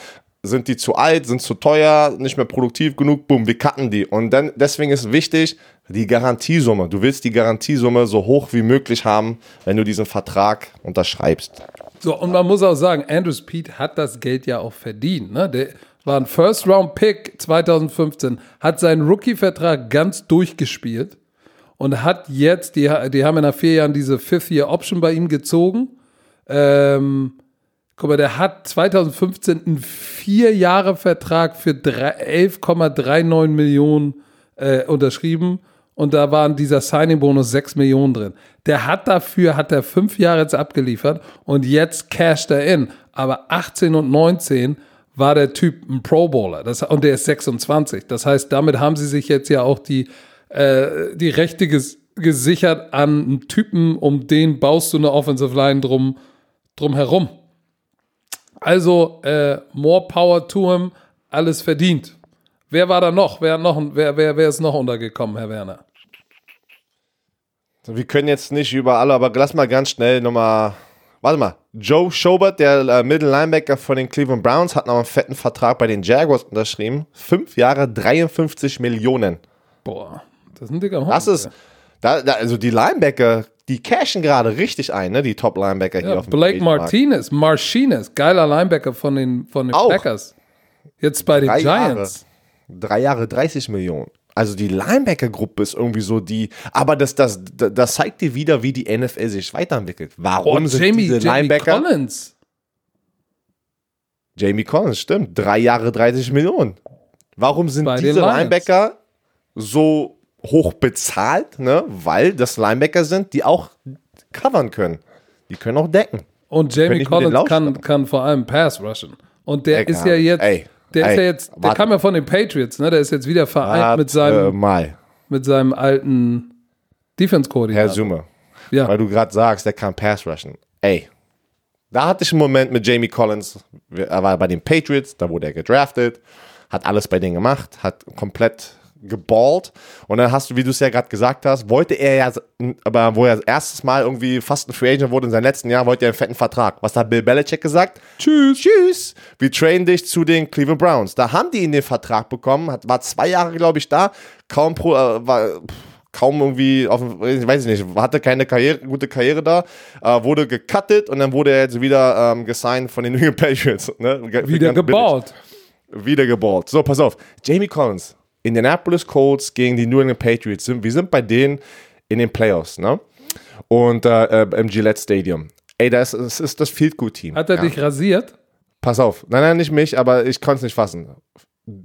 sind die zu alt, sind zu teuer, nicht mehr produktiv genug, boom, wir cutten die. Und dann, deswegen ist wichtig, die Garantiesumme. Du willst die Garantiesumme so hoch wie möglich haben, wenn du diesen Vertrag unterschreibst. So, und man muss auch sagen, Andrew Speed hat das Geld ja auch verdient. Ne? Der war ein First-Round-Pick 2015, hat seinen Rookie-Vertrag ganz durchgespielt und hat jetzt, die, die haben in nach vier Jahren diese Fifth-Year-Option bei ihm gezogen. Ähm, guck mal, der hat 2015 einen Vier-Jahre-Vertrag für drei- 11,39 Millionen äh, unterschrieben und da waren dieser Signing-Bonus 6 Millionen drin. Der hat dafür, hat er fünf Jahre jetzt abgeliefert und jetzt casht er in. Aber 18 und 19 war der Typ ein Pro Bowler das, und der ist 26. Das heißt, damit haben sie sich jetzt ja auch die äh, die Rechte ges gesichert an einen Typen, um den baust du eine Offensive Line drum, drum herum. Also, äh, more power to him, alles verdient. Wer war da noch? Wer, noch, wer, wer, wer ist noch untergekommen, Herr Werner? Wir können jetzt nicht über alle, aber lass mal ganz schnell nochmal. Warte mal. Joe Schobert, der äh, Middle Linebacker von den Cleveland Browns, hat noch einen fetten Vertrag bei den Jaguars unterschrieben. Fünf Jahre, 53 Millionen. Boah, das ist ein dicker Hund. Das ist, da, da, also die Linebacker, die cashen gerade richtig ein, ne? Die Top-Linebacker hier ja, auf dem Blake. Martinez, Martinez, geiler Linebacker von den, von den Auch. Packers. Jetzt bei den Drei Giants. Jahre. Drei Jahre, 30 Millionen. Also die Linebacker-Gruppe ist irgendwie so die, aber das, das, das, zeigt dir wieder, wie die NFL sich weiterentwickelt. Warum Oh, sind Jamie, diese Jamie Linebacker? Collins. Jamie Collins, stimmt. Drei Jahre 30 Millionen. Warum sind Bei diese. Linebacker so hoch bezahlt? Ne? Weil das Linebacker sind, die auch covern können. Die können auch decken. Und Jamie Collins kann, kann vor allem Pass rushen. Und der Der ist ja jetzt, Ey, der ist ey, ja jetzt, der warte. kam ja von den Patriots, ne? Der ist jetzt wieder vereint Warte mit seinem, mal, mit seinem alten Herr Defense-Koordinator. Summe. Ja. Weil du gerade sagst, der kann Pass rushen. Ey, da hatte ich einen Moment mit Jamie Collins. Er war bei den Patriots, da wurde er gedraftet, hat alles bei denen gemacht, hat komplett geballt. Und dann hast du, wie du es ja gerade gesagt hast, wollte er ja, aber wo er das erstes Mal irgendwie fast ein Free Agent wurde in seinem letzten Jahr, wollte er einen fetten Vertrag. Was hat Bill Belichick gesagt? Tschüss. Tschüss. Wir trainen dich zu den Cleveland Browns. Da haben die ihn den Vertrag bekommen, hat, war zwei Jahre, glaube ich, da, kaum pro, äh, war, kaum irgendwie auf, ich weiß ich nicht, hatte keine Karriere, gute Karriere da, äh, wurde gecuttet und dann wurde er jetzt wieder ähm, gesigned von den (laughs) New England Patriots. Ne? Wieder billig. gebaut. Wieder geballt. So, pass auf. Jamie Collins, Indianapolis Colts gegen die New England Patriots. Sind, wir sind bei denen in den Playoffs, ne? Und äh, äh, im Gillette Stadium. Ey, das ist, das ist das Field Goal Team. Hat er ja. dich rasiert? Pass auf. Nein, nein, nicht mich, aber ich konnte es nicht fassen.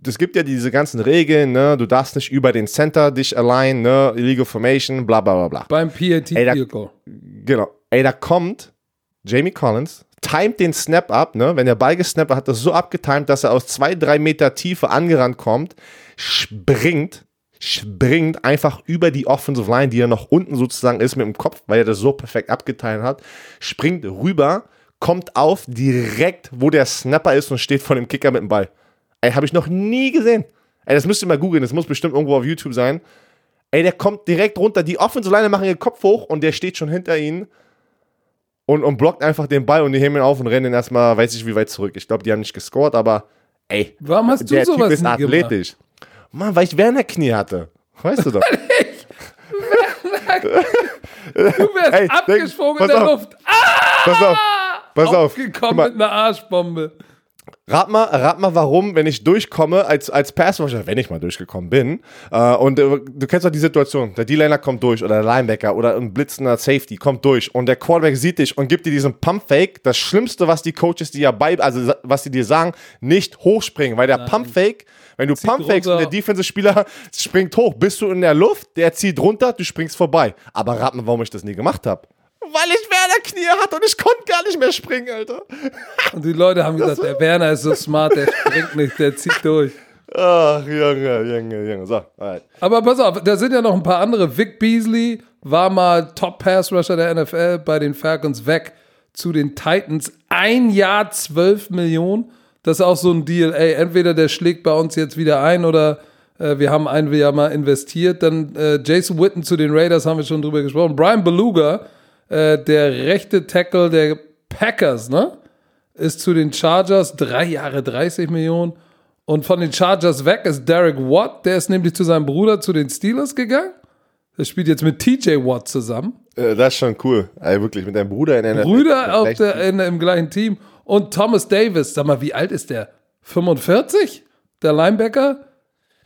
Es gibt ja diese ganzen Regeln, ne? Du darfst nicht über den Center dich allein, ne? Illegal Formation, bla bla bla bla. Beim PAT Ey, da-. Genau. Ey, da kommt Jamie Collins, timet den Snap ab, ne? Wenn der Ball gesnappt hat, er so abgetimt, dass er aus zwei, drei Meter Tiefe angerannt kommt, springt, springt einfach über die Offensive Line, die ja noch unten sozusagen ist mit dem Kopf, weil er das so perfekt abgeteilt hat, springt rüber, kommt auf, direkt, wo der Snapper ist und steht vor dem Kicker mit dem Ball. Ey, habe ich noch nie gesehen. Ey, das müsst ihr mal googeln, das muss bestimmt irgendwo auf YouTube sein. Ey, der kommt direkt runter, die Offensive Line machen ihren Kopf hoch und der steht schon hinter ihnen und, und blockt einfach den Ball und die heben ihn auf und rennen ihn erstmal, weiß ich wie weit zurück. Ich glaube, die haben nicht gescored, aber ey, Warum hast du der Typ sowas ist nie athletisch. Mann, weil ich Werner Knie hatte. Weißt du doch. (laughs) Du wärst (laughs) Ey, denk- abgesprungen in pass der auf. Luft. Ah! Pass auf. Pass auf. Aufgekommen mal, mit einer Arschbombe. Rat mal, rat mal, warum, wenn ich durchkomme als, als Passwasher, wenn ich mal durchgekommen bin, äh, und äh, du kennst doch die Situation, der D-Liner kommt durch oder der Linebacker oder ein blitzender Safety kommt durch und der Quarterback sieht dich und gibt dir diesen Pump-Fake, das Schlimmste, was die Coaches dir ja bei, also was sie dir sagen, nicht hochspringen, weil der Pump-Fake, wenn du Pump-Fakes und der Defensive-Spieler (laughs) springt hoch, bist du in der Luft, der zieht runter, du springst vorbei. Aber rat mal, warum ich das nie gemacht habe. Weil ich Werner Knie hatte und ich konnte gar nicht mehr springen, Alter. Und die Leute haben gesagt, der Werner ist so smart, der springt nicht, der zieht durch. Ach, Junge, Junge, Junge. So, alright. Aber pass auf, da sind ja noch ein paar andere. Vic Beasley war mal Top-Pass-Rusher der NFL bei den Falcons weg zu den Titans. Ein Jahr 12 Millionen. Das ist auch so ein Deal. Ey, entweder der schlägt bei uns jetzt wieder ein oder äh, wir haben ein Jahr mal investiert. Dann äh, Jason Witten zu den Raiders haben wir schon drüber gesprochen. Brian Beluga, äh, der rechte Tackle der Packers, ne? Ist zu den Chargers drei Jahre 30 Millionen. Und von den Chargers weg ist Derek Watt, der ist nämlich zu seinem Bruder zu den Steelers gegangen. Der spielt jetzt mit TJ Watt zusammen. Äh, das ist schon cool. Ey, wirklich, mit deinem Bruder in einer. Brüder auf der, in, im gleichen Team. Und Thomas Davis, sag mal, wie alt ist der? 45? Der Linebacker?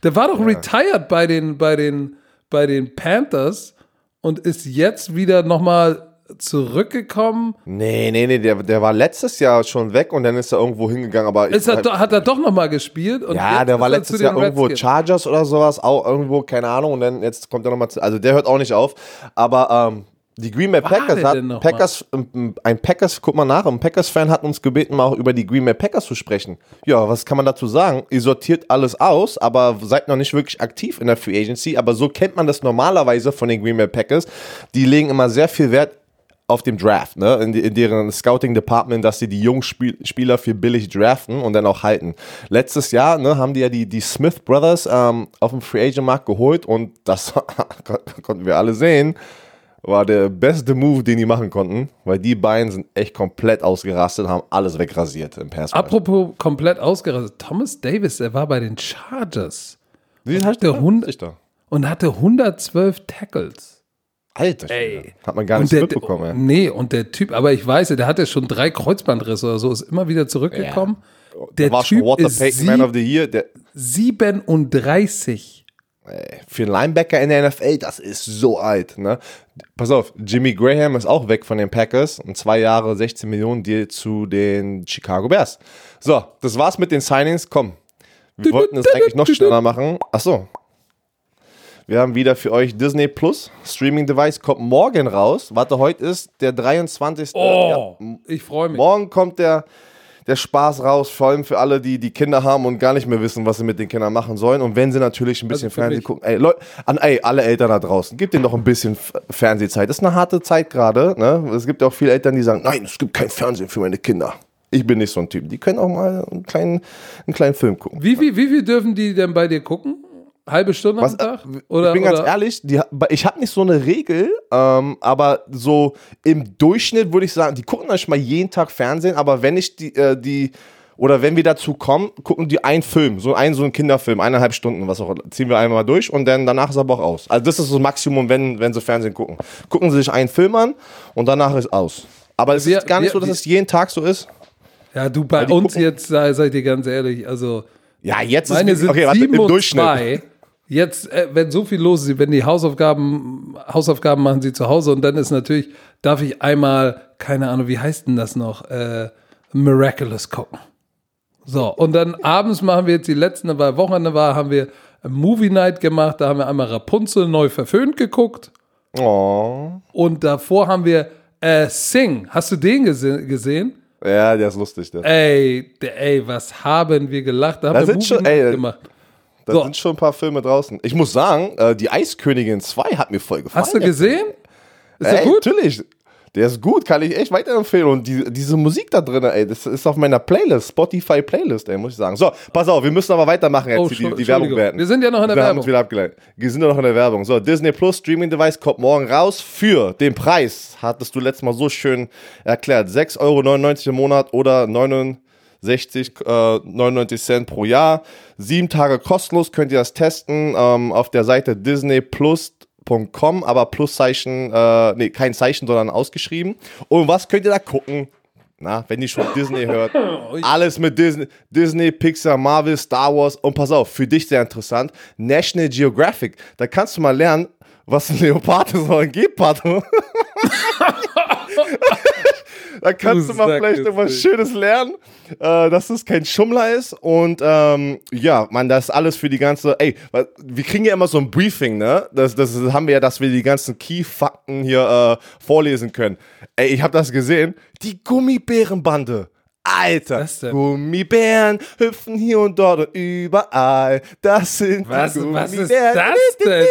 Der war doch retired bei den, bei, den, bei den Panthers und ist jetzt wieder nochmal zurückgekommen. Nee, nee, nee, der, der war letztes Jahr schon weg und dann ist er irgendwo hingegangen, aber. Ist er, do- hat er doch nochmal gespielt? Ja, der war letztes Jahr irgendwo Redskins. Chargers oder sowas, auch irgendwo, keine Ahnung, und dann jetzt kommt er nochmal zu. Also der hört auch nicht auf. Aber ähm, Die Green Bay Packers hat Packers, ähm, ein Packers, guck mal nach, ein Packers-Fan hat uns gebeten, mal auch über die Green Bay Packers zu sprechen. Ja, was kann man dazu sagen? Ihr sortiert alles aus, aber seid noch nicht wirklich aktiv in der Free Agency. Aber so kennt man das normalerweise von den Green Bay Packers. Die legen immer sehr viel Wert auf dem Draft, ne? in, in deren Scouting Department, dass sie die jungen Spiel Spieler für billig draften und dann auch halten. Letztes Jahr ne, haben die ja die, die Smith Brothers ähm, auf dem Free Agent Markt geholt und das (laughs) konnten wir alle sehen war der beste Move, den die machen konnten, weil die beiden sind echt komplett ausgerastet, haben alles wegrasiert im Pass. Apropos komplett ausgerastet. Thomas Davis, der war bei den Chargers. Wie heißt der Hund? Und hatte 112 Tackles. Alter, Ey. hat man gar nicht der, mitbekommen. Ey. Nee, und der Typ, aber ich weiß, der hatte schon drei Kreuzbandrisse oder so, ist immer wieder zurückgekommen. Der Da war Typ schon Walter ist Payton Man of the Year. Der, 37. ey, für einen Linebacker in der NFL, das ist so alt. Ne? Pass auf, Jimmy Graham ist auch weg von den Packers und zwei Jahre 16 Millionen Deal zu den Chicago Bears. So, das war's mit den Signings. Komm, wir wollten es eigentlich noch schneller machen. Ach so. Wir haben wieder für euch Disney Plus. Streaming Device kommt morgen raus. Warte, heute ist der 23. Oh, Ja, ich freue mich. Morgen kommt der, der Spaß raus, vor allem für alle, die die Kinder haben und gar nicht mehr wissen, was sie mit den Kindern machen sollen. Und wenn sie natürlich ein bisschen Also Fernsehen gucken, ey, Leute, an ey, alle Eltern da draußen, gebt denen doch ein bisschen Fernsehzeit. Das ist eine harte Zeit gerade. Ne? Es gibt auch viele Eltern, die sagen, nein, es gibt kein Fernsehen für meine Kinder. Ich bin nicht so ein Typ. Die können auch mal einen kleinen, einen kleinen Film gucken. Wie viel, wie viel dürfen die denn bei dir gucken? halbe Stunde Was, am Tag? Oder, ich bin ganz ehrlich, die, ich habe nicht so eine Regel, ähm, aber so im Durchschnitt würde ich sagen, die gucken nicht mal jeden Tag Fernsehen, aber wenn ich die, äh, die oder wenn wir dazu kommen, gucken die einen Film, so einen, so einen Kinderfilm, eineinhalb Stunden, was auch ziehen wir einmal durch und dann danach ist aber auch aus. Also das ist das Maximum, wenn, wenn sie Fernsehen gucken. Gucken sie sich einen Film an und danach ist aus. Aber es wir, ist gar nicht wir, so, dass wir, es jeden Tag so ist. Ja, du, bei uns gucken, jetzt, sei, seid ihr ganz ehrlich, also ja, jetzt meine ist, okay, sind okay, warte, 7 und Jetzt, äh, wenn so viel los ist, wenn die Hausaufgaben, Hausaufgaben machen sie zu Hause und dann ist natürlich, darf ich einmal, keine Ahnung, wie heißt denn das noch, äh, Miraculous gucken. So, und dann (laughs) abends machen wir jetzt die letzten, weil Wochenende war, haben wir Movie Night gemacht, da haben wir einmal Rapunzel neu verföhnt geguckt Oh. und davor haben wir äh, Sing. Hast du den gese gesehen? Ja, der ist lustig. Der. Ey, der, ey, was haben wir gelacht? Da haben Da wir Movie schon- Night ey, gemacht. Da So. sind schon ein paar Filme draußen. Ich muss sagen, äh, die Eiskönigin 2 hat mir voll gefallen. Hast du gesehen? Ist Ey, der gut? Natürlich. Der ist gut, kann ich echt weiterempfehlen. Und die, diese Musik da drin, ey, das ist auf meiner Playlist, Spotify Playlist, ey, muss ich sagen. So, pass auf, wir müssen aber weitermachen jetzt, Oh, die, die. Werbung beenden. Wir sind ja noch in der wir haben Werbung. uns wieder abgeleitet. Wir sind ja noch in der Werbung. So, Disney Plus Streaming Device kommt morgen raus für den Preis. Hattest du letztes Mal so schön erklärt. 6,99 Euro im Monat oder 69, äh, 99 Cent pro Jahr. Sieben Tage kostenlos könnt ihr das testen ähm, auf der Seite disneyplus.com, aber Pluszeichen, äh, nee, kein Zeichen, sondern ausgeschrieben. Und was könnt ihr da gucken? Na, wenn ihr schon Disney hört. (laughs) Alles mit Disney, Disney, Pixar, Marvel, Star Wars. Und pass auf, für dich sehr interessant. National Geographic. Da kannst du mal lernen, was ein Leopard ist oder ein Gepard. (laughs) da kannst Du du, mal vielleicht irgendwas nicht. Schönes lernen, äh, dass es kein Schummler ist. Und ähm, ja, man, das ist alles für die ganze. Ey, wir kriegen ja immer so ein Briefing, ne? Das, das haben wir ja, dass wir die ganzen Key-Fakten hier äh, vorlesen können. Ey, ich habe das gesehen. Die Gummibärenbande. Alter? Gummibären hüpfen hier und dort und überall. Das sind Was- die was ist Gummibären. das denn?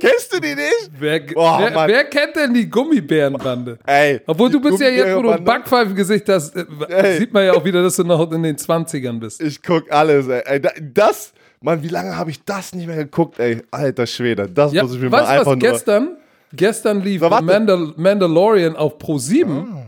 Kennst du die nicht? Wer, Oh, wer, wer kennt denn die Gummibärenbande? Ey, Obwohl du bist ja jetzt, wo du ein Backpfeifengesicht hast, äh, Ey. sieht man ja auch wieder, dass du noch in den 20ern bist. Ich guck alles, ey. ey. da- Das, Mann, wie lange habe ich das nicht mehr geguckt, ey? Alter Schwede, das Ja, muss ich mir mal weißt du einfach was, nur... gestern, gestern lief warte. Mandal Mandalorian auf Pro 7.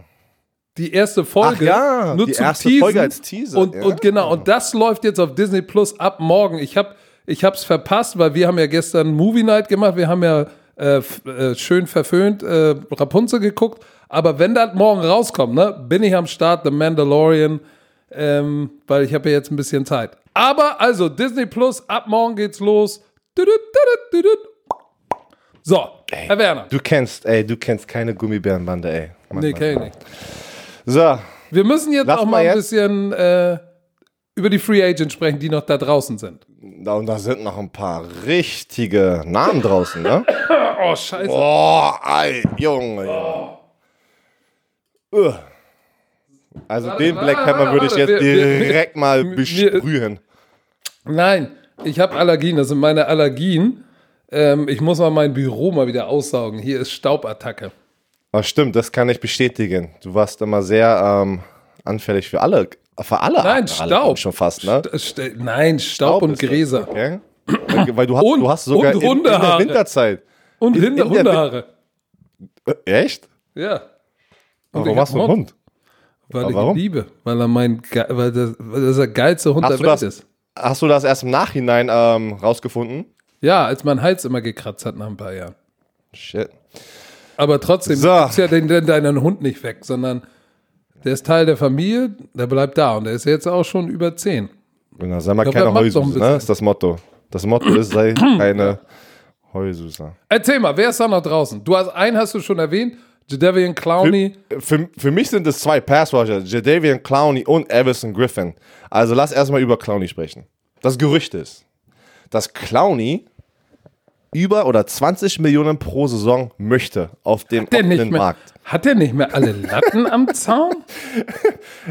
Die erste Folge. Ach ja, nur die zum erste Teasen. Folge als Teaser, Und, ja. und genau, und das läuft jetzt auf Disney Plus ab morgen. Ich habe ich hab's verpasst, weil wir haben ja gestern Movie Night gemacht. Wir haben ja äh, äh, schön verföhnt äh, Rapunzel geguckt. Aber wenn das morgen rauskommt, ne, bin ich am Start, The Mandalorian, ähm, weil ich habe ja jetzt ein bisschen Zeit. Aber also, Disney Plus, ab morgen geht's los. So, Herr Werner. Du kennst, ey, du kennst keine Gummibärenbande, ey. Mann, Nee, kenn ich nicht. So, Wir müssen jetzt Lass auch mal mal ein bisschen äh, über die Free Agents sprechen, die noch da draußen sind. Da, und da sind noch ein paar richtige Namen draußen, ne? (coughs) Oh, scheiße. Boah, ey, Junge. Oh. Also Warte, den Black Pepper würde ich jetzt wir- wir- direkt mal wir- besprühen. Nein, ich habe Allergien. Das sind meine Allergien. Ähm, ich muss mal mein Büro mal wieder aussaugen. Hier ist Staubattacke. Aber stimmt, das kann ich bestätigen. Du warst immer sehr ähm, anfällig für alle, für alle. Nein, alle Staub. schon fast, ne? St Nein, Staub, und ist das, Gräser. Okay? Weil du hast, Und- du hast sogar und in, in der. Winterzeit. Und In- in Hundehaare. Äh, Echt? Ja. Warum ich hast du einen Hund? Weil ich warum? ihn liebe. Weil er mein, weil das, weil das der geilste Hund Hast der Welt das, ist. hast du das erst im Nachhinein ähm, rausgefunden? Ja, als mein Hals immer gekratzt hat nach ein paar Jahren. Shit. Aber trotzdem So. ist ja den, den, deinen Hund nicht weg, sondern der ist Teil der Familie, der bleibt da und der ist jetzt auch schon über zehn. Na, sei mal keine Heususe, ne? Ist das Motto. Das Motto ist, sei (clears throat) keine Heususe. Erzähl mal, wer ist da noch draußen? Du hast einen hast du schon erwähnt, Jadavian Clowney. Für, für mich sind es zwei Passwatcher, Jadavian Clowney und Everson Griffin. Also lass erstmal über Clowney sprechen. Das Gerücht ist, dass Clowney über oder 20 Millionen pro Saison möchte auf dem offenen mehr, Markt. hat der nicht mehr alle Latten am (laughs) Zaun?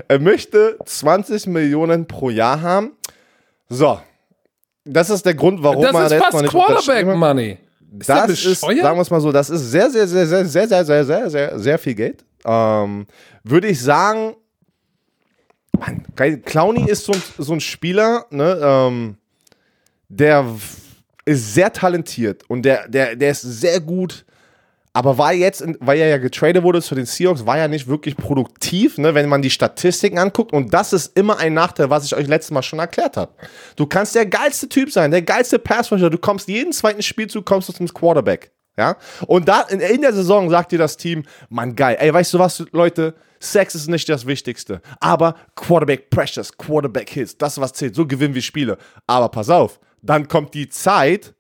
Er möchte 20 Millionen pro Jahr haben. So. Das ist der Grund, warum Das man ist jetzt fast nicht Quarterback. Money. Ist Das ist, sagen wir es mal so, das ist sehr, sehr, sehr, sehr, sehr, sehr, sehr, sehr, sehr, sehr viel Geld. Ähm, würde ich sagen, Mann, Clowny ist so ein, so ein Spieler, ne, ähm, der ist sehr talentiert und der, der, der ist sehr gut, aber war jetzt, weil er ja getradet wurde zu den Seahawks, war ja nicht wirklich produktiv, ne, wenn man die Statistiken anguckt. Und das ist immer ein Nachteil, was ich euch letztes Mal schon erklärt habe. Du kannst der geilste Typ sein, der geilste Passrusher, du kommst jeden zweiten Spielzug, kommst du zum Quarterback. Ja? Und da in, in der Saison sagt dir das Team, Mann, geil, ey, weißt du was, Leute, Sex ist nicht das Wichtigste, aber Quarterback Pressures, Quarterback Hits, das was zählt, so gewinnen wir Spiele. Aber pass auf, dann kommt die Zeit,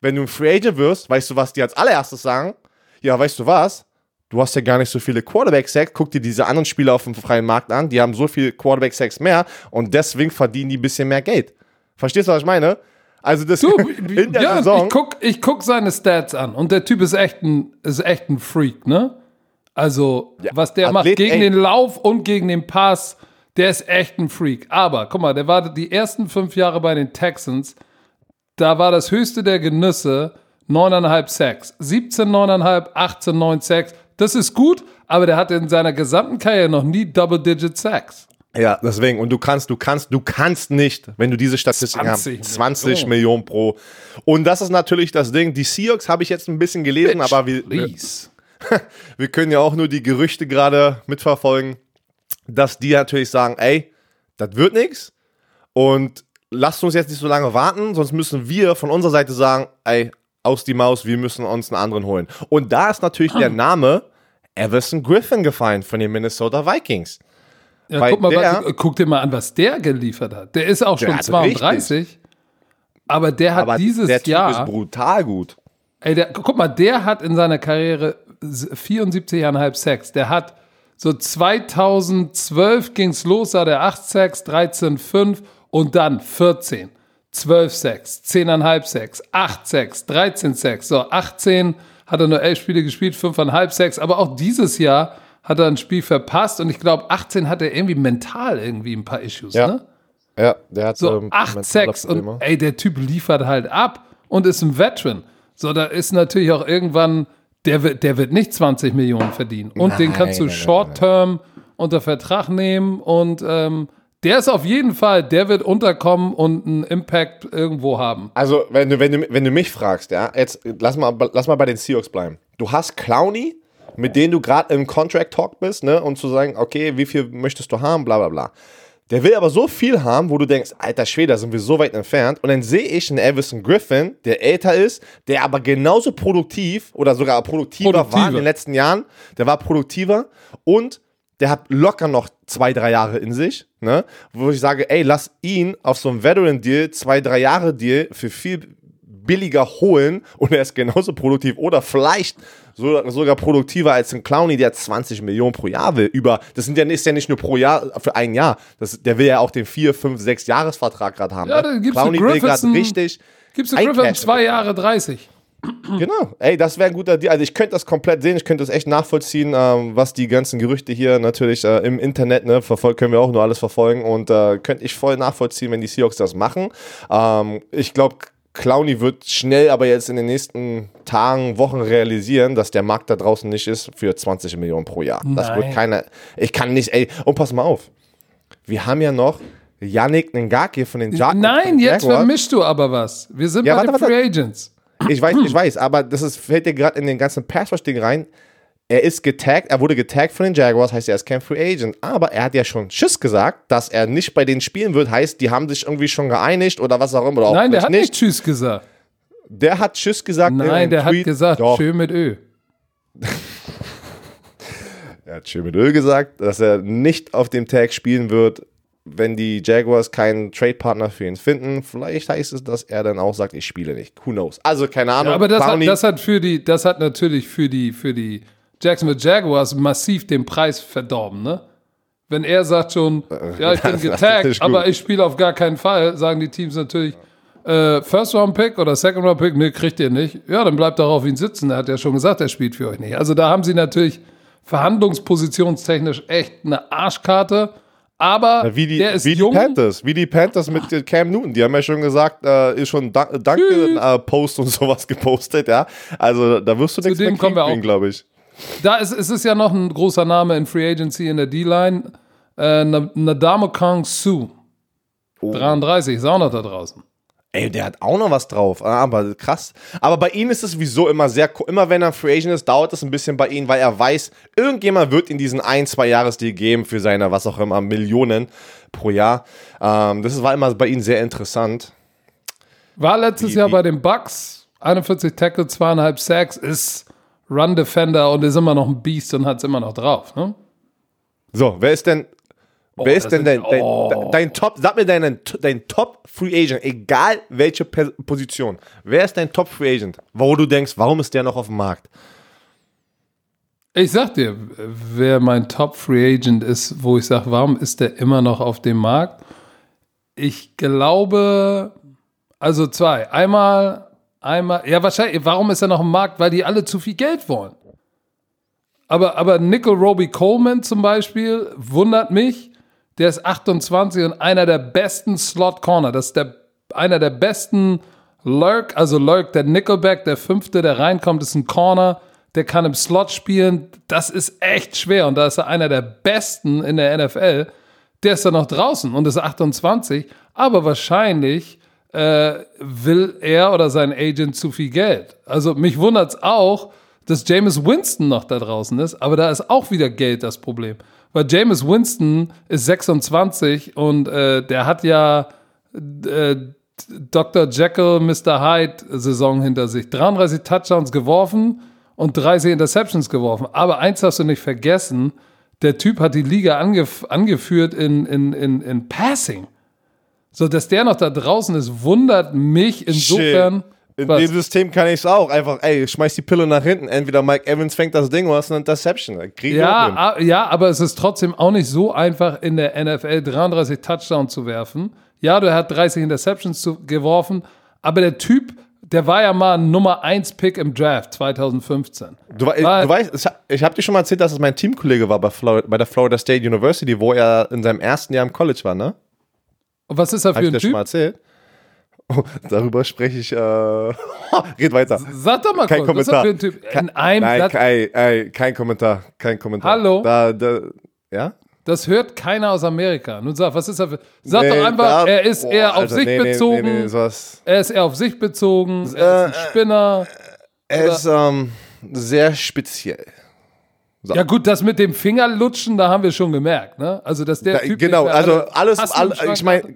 wenn du ein Free Agent wirst, weißt du, was die als allererstes sagen? Ja, weißt du was? Du hast ja gar nicht so viele Quarterback-Sacks. Guck dir diese anderen Spieler auf dem freien Markt an. Die haben so viel Quarterback-Sacks mehr und deswegen verdienen die ein bisschen mehr Geld. Verstehst du, was ich meine? Also das Du, (laughs) in der ja, Saison. ich guck, ich guck seine Stats an und der Typ ist echt ein, ist echt ein Freak, ne? Also, was der macht Athlet, gegen ey. den Lauf und gegen den Pass, der ist echt ein Freak. Aber, guck mal, der war die ersten fünf Jahre bei den Texans, da war das höchste der Genüsse 9,5 Sacks. 17, 9,5, 18, 9 Sacks. Das ist gut, aber der hatte in seiner gesamten Karriere noch nie Double-Digit Sacks. Ja, deswegen. Und du kannst, du kannst, du kannst nicht, wenn du diese Statistiken 20 hast, 20 Millionen. Millionen pro. Und das ist natürlich das Ding. Die Seahawks habe ich jetzt ein bisschen gelesen, aber wir, wir, Please. (laughs) wir können ja auch nur die Gerüchte gerade mitverfolgen, dass die natürlich sagen, ey, das wird nichts. Und lasst uns jetzt nicht so lange warten, sonst müssen wir von unserer Seite sagen, ey, aus die Maus, wir müssen uns einen anderen holen. Und da ist natürlich der Name Everson Griffin gefallen von den Minnesota Vikings. Ja, guck, mal, der- was, guck dir mal an, was der geliefert hat. Der ist auch Der schon hat 32, aber der hat Aber dieses der Typ Jahr, ist brutal gut. ey, der, guck mal, der hat in seiner Karriere 74,5 Sacks. Der hat so 2012 ging's los, da der 8 Sacks, 13, 5 und dann 14, 12 Sacks, 10,5 Sacks, 8 Sacks, 13 Sacks. So, 18 hat er nur 11 Spiele gespielt, 5,5 Sacks, aber auch dieses Jahr hat er ein Spiel verpasst und ich glaube, 18 hat er irgendwie mental irgendwie ein paar Issues, Ja. ne? Ja, der hat So, ähm, acht mentale Sacks und Probleme. ey, der Typ liefert halt ab und ist ein Veteran. So, da ist natürlich auch irgendwann, der wird, der wird nicht 20 Millionen verdienen. Und den Nein, kannst du Short-Term unter Vertrag nehmen und ähm, der ist auf jeden Fall, der wird unterkommen und einen Impact irgendwo haben. Also, wenn du, wenn, du, wenn du mich fragst, ja, jetzt lass mal, lass mal bei den Seahawks bleiben. Du hast Clowney, mit denen du gerade im Contract Talk bist, ne, und zu sagen, okay, wie viel möchtest du haben, bla bla bla. Der will aber so viel haben, wo du denkst, alter Schwede, da sind wir so weit entfernt. Und dann sehe ich einen Everson Griffin, der älter ist, der aber genauso produktiv oder sogar produktiver, war in den letzten Jahren. Der war produktiver und der hat locker noch zwei, drei Jahre in sich, ne? Wo ich sage, ey, lass ihn auf so einem Veteran-Deal, zwei, drei Jahre Deal für viel billiger holen und er ist genauso produktiv oder vielleicht so, sogar produktiver als ein Clowny, der 20 Millionen pro Jahr will. Über, das sind ja, ist ja nicht nur pro Jahr für ein Jahr. Das, der will ja auch den 4, 5, 6 Jahresvertrag gerade haben. Ja, ne? dann gibst du Clowny will gerade richtig. Gibst du Griffin zwei Jahre 30? Genau. Ey, das wäre ein guter Deal. Also ich könnte das komplett sehen, ich könnte das echt nachvollziehen, ähm, was die ganzen Gerüchte hier natürlich äh, im Internet, ne, verfolgen können wir auch nur alles verfolgen und äh, könnte ich voll nachvollziehen, wenn die Seahawks das machen. Ähm, ich glaube, Clowny wird schnell, aber jetzt in den nächsten Tagen, Wochen realisieren, dass der Markt da draußen nicht ist für 20 Millionen pro Jahr. Das Nein. wird keiner. Ich kann nicht, ey, und pass mal auf. Wir haben ja noch Yannick Ngake von den Ja Nein, jetzt Jaguars. vermischst du aber was. Wir sind Ja, bei warte, den. Free Agents. Ich weiß, ich weiß, aber das ist, fällt dir gerade in den ganzen Pass-Rush-Ding rein. Er ist getaggt, er wurde getaggt von den Jaguars, heißt er ist kein Free Agent. Aber er hat ja schon Tschüss gesagt, dass er nicht bei denen spielen wird, heißt, die haben sich irgendwie schon geeinigt oder was auch immer. Oder auch Nein, der hat nicht Tschüss gesagt. Der hat Tschüss gesagt. in Nein, der hat Tweet. gesagt, Doch, schön mit Ö. (laughs) er hat schön mit Öl gesagt, dass er nicht auf dem Tag spielen wird, wenn die Jaguars keinen Trade-Partner für ihn finden. Vielleicht heißt es, dass er dann auch sagt, ich spiele nicht. Who knows? Also, keine Ahnung. Aber das hat, das hat für die, das hat natürlich für die, für die Jacksonville Jaguars massiv den Preis verdorben, ne? Wenn er sagt schon, ja, ich bin (laughs) getaggt, aber ich spiele auf gar keinen Fall, sagen die Teams natürlich, äh, First Round Pick oder Second Round Pick, nee, kriegt ihr nicht. Ja, dann bleibt doch auf ihn sitzen. Er hat ja schon gesagt, er spielt für euch nicht. Also da haben sie natürlich verhandlungspositionstechnisch echt eine Arschkarte. Aber Wie die, der ist wie die jung. Panthers, wie die Panthers mit äh, Cam Newton, die haben ja schon gesagt, äh, ist schon da Danke äh, und (laughs) sowas gepostet, ja. Also da wirst du nichts mehr auch. glaube ich. Da ist, ist es ja noch ein großer Name in Free Agency in der D-Line. Äh, Na- Nadamo Kong Su. Oh. 33, ist auch noch da draußen. Ey, der hat auch noch was drauf, ah, aber krass. Aber bei ihm ist es sowieso immer sehr, immer wenn er Free Agent ist, dauert es ein bisschen bei ihm, weil er weiß, irgendjemand wird ihm diesen ein, zwei Jahresdeal geben für seine, was auch immer, Millionen pro Jahr. Ähm, das war immer bei ihm sehr interessant. War letztes Wie- Jahr wie- bei den Bucks. 41 Tackle, zweieinhalb Sacks, ist Run Defender und ist immer noch ein Beast und hat es immer noch drauf. Ne? So, wer ist denn, wer ist denn dein, dein, oh. dein Top, sag mir deinen, dein Top Free Agent, egal welche Position. Wer ist dein Top Free Agent? Wo du denkst, warum ist der noch auf dem Markt? Ich sag dir, wer mein Top Free Agent ist, wo ich sage, warum ist der immer noch auf dem Markt? Ich glaube, also zwei. Einmal, einmal, ja, wahrscheinlich, warum ist er noch im Markt? Weil die alle zu viel Geld wollen. Aber, aber Nickel Roby Coleman zum Beispiel wundert mich. Der ist 28 und einer der besten Slot Corner. Das ist der, einer der besten Lurk, also Lurk, der Nickelback, der fünfte, der reinkommt, ist ein Corner. Der kann im Slot spielen. Das ist echt schwer. Und da ist er einer der besten in der NFL. Der ist da noch draußen und ist 28. Aber wahrscheinlich äh, will er oder sein Agent zu viel Geld. Also mich wundert es auch, dass Jameis Winston noch da draußen ist, aber da ist auch wieder Geld das Problem. Weil Jameis Winston ist 26 und äh, der hat ja äh, Dr. Jekyll, Mr. Hyde Saison hinter sich. 33 Touchdowns geworfen und 30 Interceptions geworfen. Aber eins hast du nicht vergessen, der Typ hat die Liga angef angeführt in, in, in, in Passing. So, dass der noch da draußen ist, wundert mich insofern. In Was? dem System kann ich es auch. Einfach, ey, schmeiß die Pille nach hinten. Entweder Mike Evans fängt das Ding oder es ist eine Interception. Ich Ja, hin. a- ja, aber es ist trotzdem auch nicht so einfach, in der NFL 33 Touchdowns zu werfen. Ja, der hat 30 Interceptions zu, geworfen, aber der Typ, der war ja mal ein Nummer 1 Pick im Draft 2015. Du, Weil- du weißt, ich hab- ich habe dir schon mal erzählt, dass es mein Teamkollege war bei, Florida, bei der Florida State University, wo er in seinem ersten Jahr im College war, ne? Und was ist er Hab für ich ein dir schon mal erzählt? Oh, (laughs) darüber spreche ich. Äh, (laughs) red weiter. Sag doch mal Kein kurz, was ist Kommentar. für ein Typ? In einem Nein, Platz, kein, ey, kein Kommentar. Kein Kommentar. Hallo? Da, da, ja? das hört keiner aus Amerika. Nun sag, was ist er für. Sag Nee, doch einfach, da- er ist boah, eher auf Alter, sich nee, bezogen. Nee. Er ist eher auf sich bezogen. Er ist ein Äh, Spinner. Er ist ähm, sehr speziell. Ja gut, das mit dem Fingerlutschen, da haben wir schon gemerkt, ne? Also dass der Da, Typ genau, also alle alles, all, ich meine.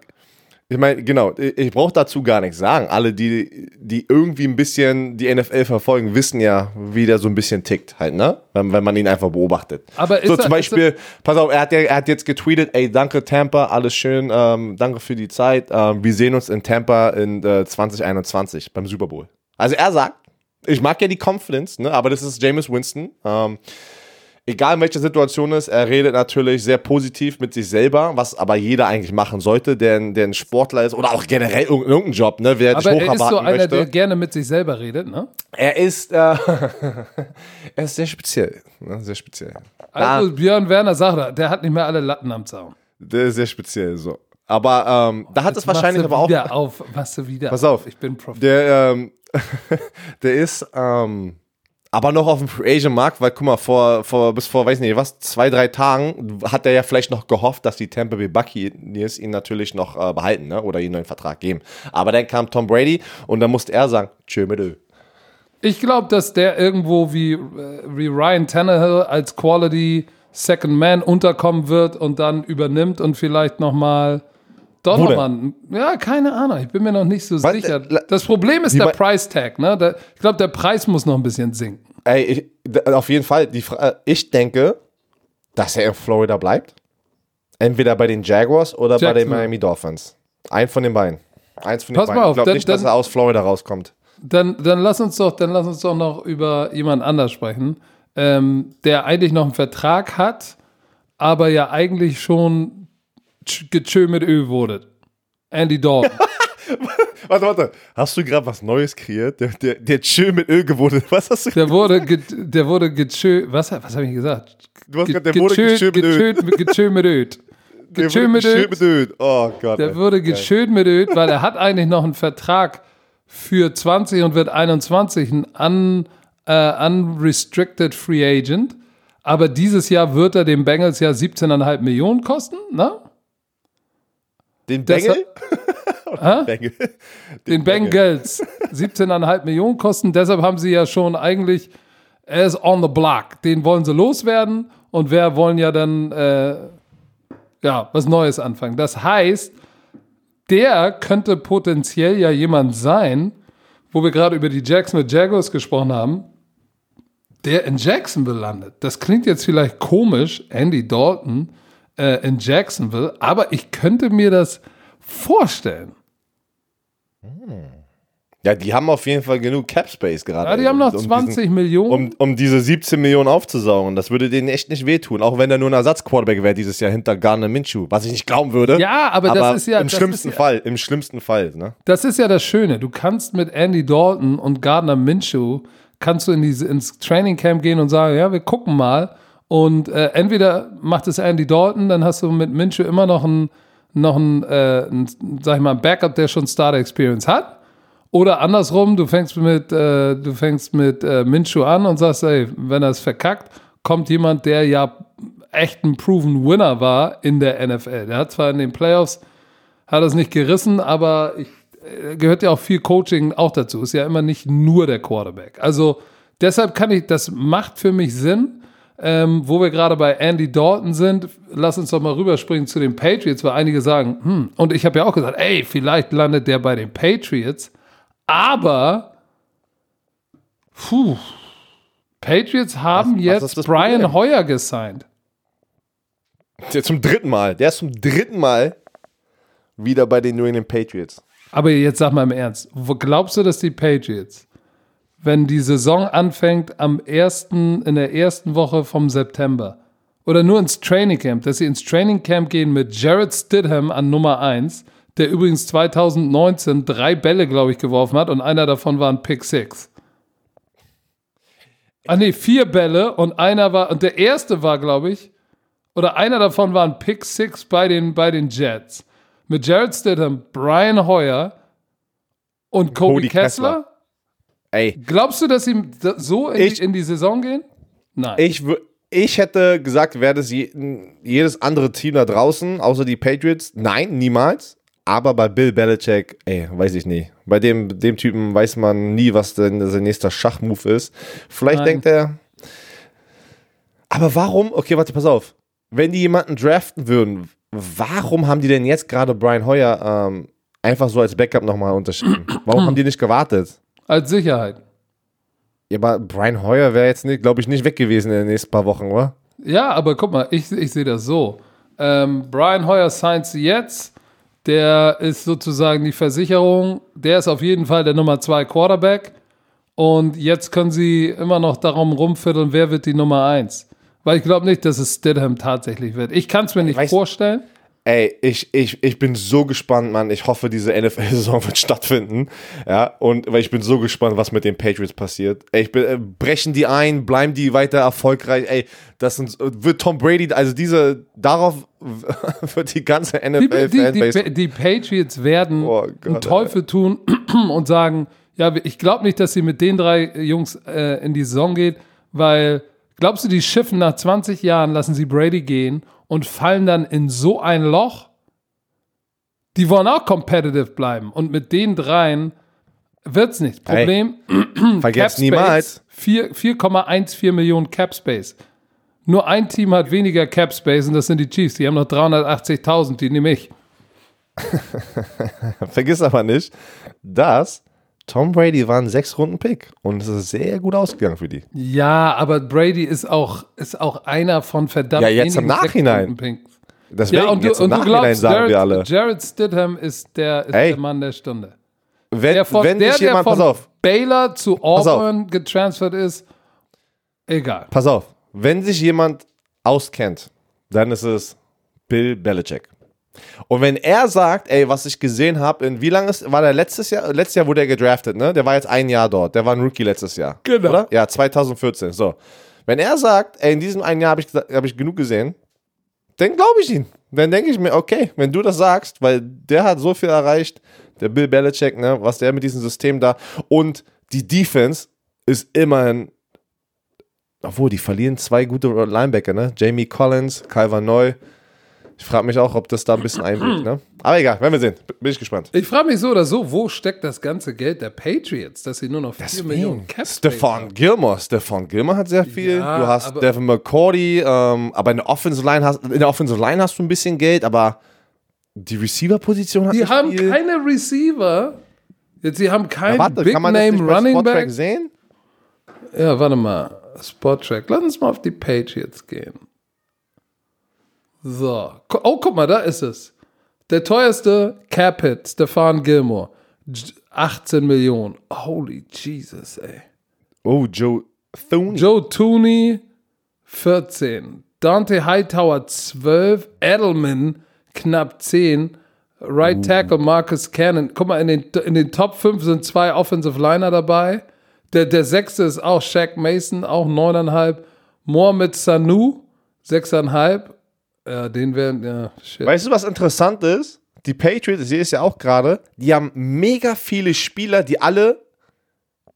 Ich meine, genau, ich brauche dazu gar nichts sagen. Alle, die, die irgendwie ein bisschen die NFL verfolgen, wissen ja, wie der so ein bisschen tickt, halt, ne? Wenn, wenn man ihn einfach beobachtet. Aber ist so er- zum Beispiel, pass auf, er hat, ja, er hat jetzt getweetet, ey, danke Tampa, alles schön, ähm, danke für die Zeit. Ähm, wir sehen uns in Tampa in äh, 2021 beim Super Bowl. Also er sagt, ich mag ja die Confidence, ne? Aber das ist Jameis Winston. Ähm, egal in welcher Situation ist, er redet natürlich sehr positiv mit sich selber, was aber jeder eigentlich machen sollte, der, ein- der ein Sportler ist oder auch generell irg- irgendein Job, ne? Wer Aber dich er ist so einer, möchte. der gerne mit sich selber redet, ne? Er ist, äh, (laughs) er ist sehr speziell. Ne? Sehr speziell. Also Björn Werner sagt, der hat nicht mehr alle Latten am Zaun. Der ist sehr speziell, so. Aber ähm, da hat es wahrscheinlich aber auch. wieder auf, machst du wieder Pass auf. Ich bin Profi. Der, ähm, (laughs) der ist ähm, aber noch auf dem Agent Markt, weil guck mal, vor, vor, bis vor, weiß nicht, was, zwei, drei Tagen hat er ja vielleicht noch gehofft, dass die Tampa Bay Buccaneers ihn natürlich noch äh, behalten, ne? Oder ihm einen neuen Vertrag geben. Aber dann kam Tom Brady und dann musste er sagen, tschö mit. Ich glaube, dass der irgendwo wie, äh, wie Ryan Tannehill als Quality Second Man unterkommen wird und dann übernimmt und vielleicht nochmal nochmal. Ja, keine Ahnung. Ich bin mir noch nicht so Was? sicher. Äh, Das Problem ist der mein- Price Tag. Ne? Der, ich glaube, der Preis muss noch ein bisschen sinken. Ey, ich, auf jeden Fall, die, äh, ich denke, dass er in Florida bleibt. Entweder bei den Jaguars oder bei den. Miami Dolphins. Ein von den beiden. Eins von den Pass mal beiden. auf, ich glaube nicht, dass er aus Florida rauskommt. Dann, dann lass uns doch, dann lass uns doch noch über jemand anders sprechen, ähm, der eigentlich noch einen Vertrag hat, aber ja eigentlich schon getschö mit Ö wurde. Andy Dalton. (laughs) Warte, warte. Hast du gerade was Neues kreiert? Der, der, der Chill mit Öl geworden. Was hast du Der wurde, ge, der wurde getschö, was, was habe ich gesagt? Du hast Ge- gesagt, der wurde getschö- getschö mit Öl. getschö- getschö mit Öl. (laughs) Getschö wurde mit Öl. mit Öl. Oh Gott. Der ey. wurde geschönt mit Öl, weil er hat eigentlich noch einen Vertrag für 20 und wird 21 ein un, äh, unrestricted Free Agent. Aber dieses Jahr wird er den Bengals ja 17,5 Millionen kosten, ne? (laughs) Den Bengel? Bengel. Den Bengals 17,5 Millionen kosten. Deshalb haben sie ja schon eigentlich, er ist on the block. Den wollen sie loswerden und wir wollen ja dann äh, ja, was Neues anfangen. Das heißt, der könnte potenziell ja jemand sein, wo wir gerade über die Jacksonville Jaguars gesprochen haben, der in Jacksonville landet. Das klingt jetzt vielleicht komisch, Andy Dalton äh, in Jacksonville, aber ich könnte mir das vorstellen. Ja, die haben auf jeden Fall genug Cap Space gerade. Ja, die haben noch um 20 Diesen, Millionen. um, um diese 17 Millionen aufzusaugen. Das würde denen echt nicht wehtun. Auch wenn er nur ein Ersatzquarterback wäre dieses Jahr hinter Garner Minshew. Was ich nicht glauben würde. Ja, aber das ist ja- Im das schlimmsten ja- Fall. Im schlimmsten Fall. Ne? Das ist ja das Schöne. Du kannst mit Andy Dalton und Gardner Minshew kannst du in diese, ins Training Camp gehen und sagen, ja, wir gucken mal. Und äh, entweder macht es Andy Dalton, dann hast du mit Minshew immer noch einen, noch einen, äh, einen, sag ich mal, Backup, der schon Starter Experience hat. Oder andersrum, du fängst mit, äh, du fängst mit äh, Minshew an und sagst, ey, wenn er es verkackt, kommt jemand, der ja echt ein proven Winner war in der NFL. Der hat zwar in den Playoffs hat es nicht gerissen, aber ich, äh, gehört ja auch viel Coaching auch dazu. Ist ja immer nicht nur der Quarterback. Also deshalb kann ich, das macht für mich Sinn. Ähm, wo wir gerade bei Andy Dalton sind, lass uns doch mal rüberspringen zu den Patriots, weil einige sagen, hm, und ich habe ja auch gesagt, ey, vielleicht landet der bei den Patriots, aber puh, Patriots haben Was- was jetzt das Brian Problem? Hoyer gesigned. Der zum dritten Mal. Der ist zum dritten Mal wieder bei den New England Patriots. Aber jetzt sag mal im Ernst, wo glaubst du, dass die Patriots, wenn die Saison anfängt am ersten, in der ersten Woche vom September oder nur ins Training Camp, dass sie ins Training Camp gehen mit Jared Stidham an Nummer 1, der übrigens 2019 drei Bälle, glaube ich, geworfen hat und einer davon war ein Pick Six. Ah nee, vier Bälle und einer war, und der erste war, glaube ich, oder einer davon war ein Pick Six bei den, bei den Jets. Mit Jared Stidham, Brian Hoyer und Cody, Cody Kessler. Kessler. Ey, Glaubst du, dass sie so in, Ich- die, in die Saison gehen? Nein. ich, ich hätte gesagt, wäre das je, jedes andere Team da draußen, außer die Patriots. Nein, niemals. Aber bei Bill Belichick, ey, weiß ich nie. Bei dem, dem Typen weiß man nie, was denn sein nächster Schachmove ist. Vielleicht Nein. denkt er. Aber warum? Okay, warte, pass auf. Wenn die jemanden draften würden, warum haben die denn jetzt gerade Brian Hoyer ähm, einfach so als Backup nochmal unterschrieben? Warum haben die nicht gewartet? Als Sicherheit. Ja, aber Brian Hoyer wäre jetzt, glaube ich, nicht weg gewesen in den nächsten paar Wochen, oder? Ja, aber guck mal, ich, ich sehe das so. Ähm, Brian Hoyer signs jetzt. Der ist sozusagen die Versicherung. Der ist auf jeden Fall der Nummer zwei Quarterback. Und jetzt können sie immer noch darum rumvierteln, wer wird die Nummer eins. Weil ich glaube nicht, dass es Stidham tatsächlich wird. Ich kann es mir nicht Weißt- vorstellen. Ey, ich, ich, ich bin so gespannt, Mann. Ich hoffe, diese NFL-Saison wird stattfinden. Ja, und weil ich bin so gespannt, was mit den Patriots passiert. Ey, ich bin, äh, brechen die ein, bleiben die weiter erfolgreich. Ey, das sind, wird Tom Brady, also diese, darauf (laughs) wird die ganze Die, die, NFL-Fanbase. die, die Patriots werden Oh einen Gott, Teufel tun (clears throat) und sagen, ja, ich glaube nicht, dass sie mit den drei Jungs äh, in die Saison geht, weil glaubst du, die schiffen nach 20 Jahren, lassen sie Brady gehen und fallen dann in so ein Loch? Die wollen auch competitive bleiben und mit den dreien wird's nicht. Ey, Problem, (clears throat) Vergesst Cap niemals. Space, vier- 4,14 Millionen Cap Space. Nur ein Team hat weniger Cap Space und das sind die Chiefs. Die haben noch 380.000, die nehme ich. (laughs) Vergiss aber nicht, dass Tom Brady war ein Sechs-Runden-Pick und es ist sehr gut ausgegangen für die. Ja, aber Brady ist auch, ist auch einer von verdammt Ja, jetzt im Nachhinein. Deswegen, Ja, und du, jetzt im und Nachhinein glaubst, sagen Jared, wir alle. Jared Stidham ist der, ist Ey. der Mann der Stunde. Wenn, Der von, wenn der, sich der jemand, von pass auf, Baylor zu. Auburn getransfert ist, egal. pass auf, wenn sich jemand auskennt, dann ist es Bill Belichick. Und wenn er sagt, ey, was ich gesehen habe, in wie lange ist, war der letztes Jahr? Letztes Jahr wurde er gedraftet, ne? Der war jetzt ein Jahr dort. Der war ein Rookie letztes Jahr. Genau. Oder? Ja, 2014. So. Wenn er sagt, ey, in diesem einen Jahr habe ich, hab ich genug gesehen, dann glaube ich ihn. Dann denke ich mir, okay, wenn du das sagst, weil der hat so viel erreicht, der Bill Belichick, ne, was der mit diesem System da und die Defense ist immerhin, obwohl die verlieren zwei gute Linebacker, ne, Jamie Collins, Calvin Neu. Ich frage mich auch, ob das da ein bisschen einwirkt, ne. Aber egal, werden wir sehen. Bin ich gespannt. Ich frage mich so oder so, wo steckt das ganze Geld der Patriots, dass sie nur noch 4 Millionen Cap Space Stefan Gilmore. Stefan Gilmore hat sehr viel. Ja, du hast Devin McCourty, ähm, aber in der Offensive Line hast in der Offensive Line hast du ein bisschen Geld, aber die Receiver-Position hat Die nicht haben viel. keine Receiver. Jetzt, sie haben keinen Warte, Big kann man das Name nicht bei Running Back. sehen? Ja, warte mal. Spottrack. Lass uns mal auf die Patriots gehen. So. Oh, guck mal, da ist es. Der teuerste Cap-Hit, Stefan Gilmore. J- 18 Millionen. Holy Jesus, ey. Oh, Joe Thune. Joe Tooney, 14. Dante Hightower, 12. Edelman, knapp 10. Right Tackle Marcus Cannon. Guck mal, in den, in den Top 5 sind zwei Offensive Liner dabei. Der, der sechste ist auch Shaq Mason, auch 9,5. Mohamed Sanu, 6,5. Ja, den werden, ja, shit. Weißt du, was interessant ist? Die Patriots, ich sehe es ja auch gerade, die haben mega viele Spieler, die alle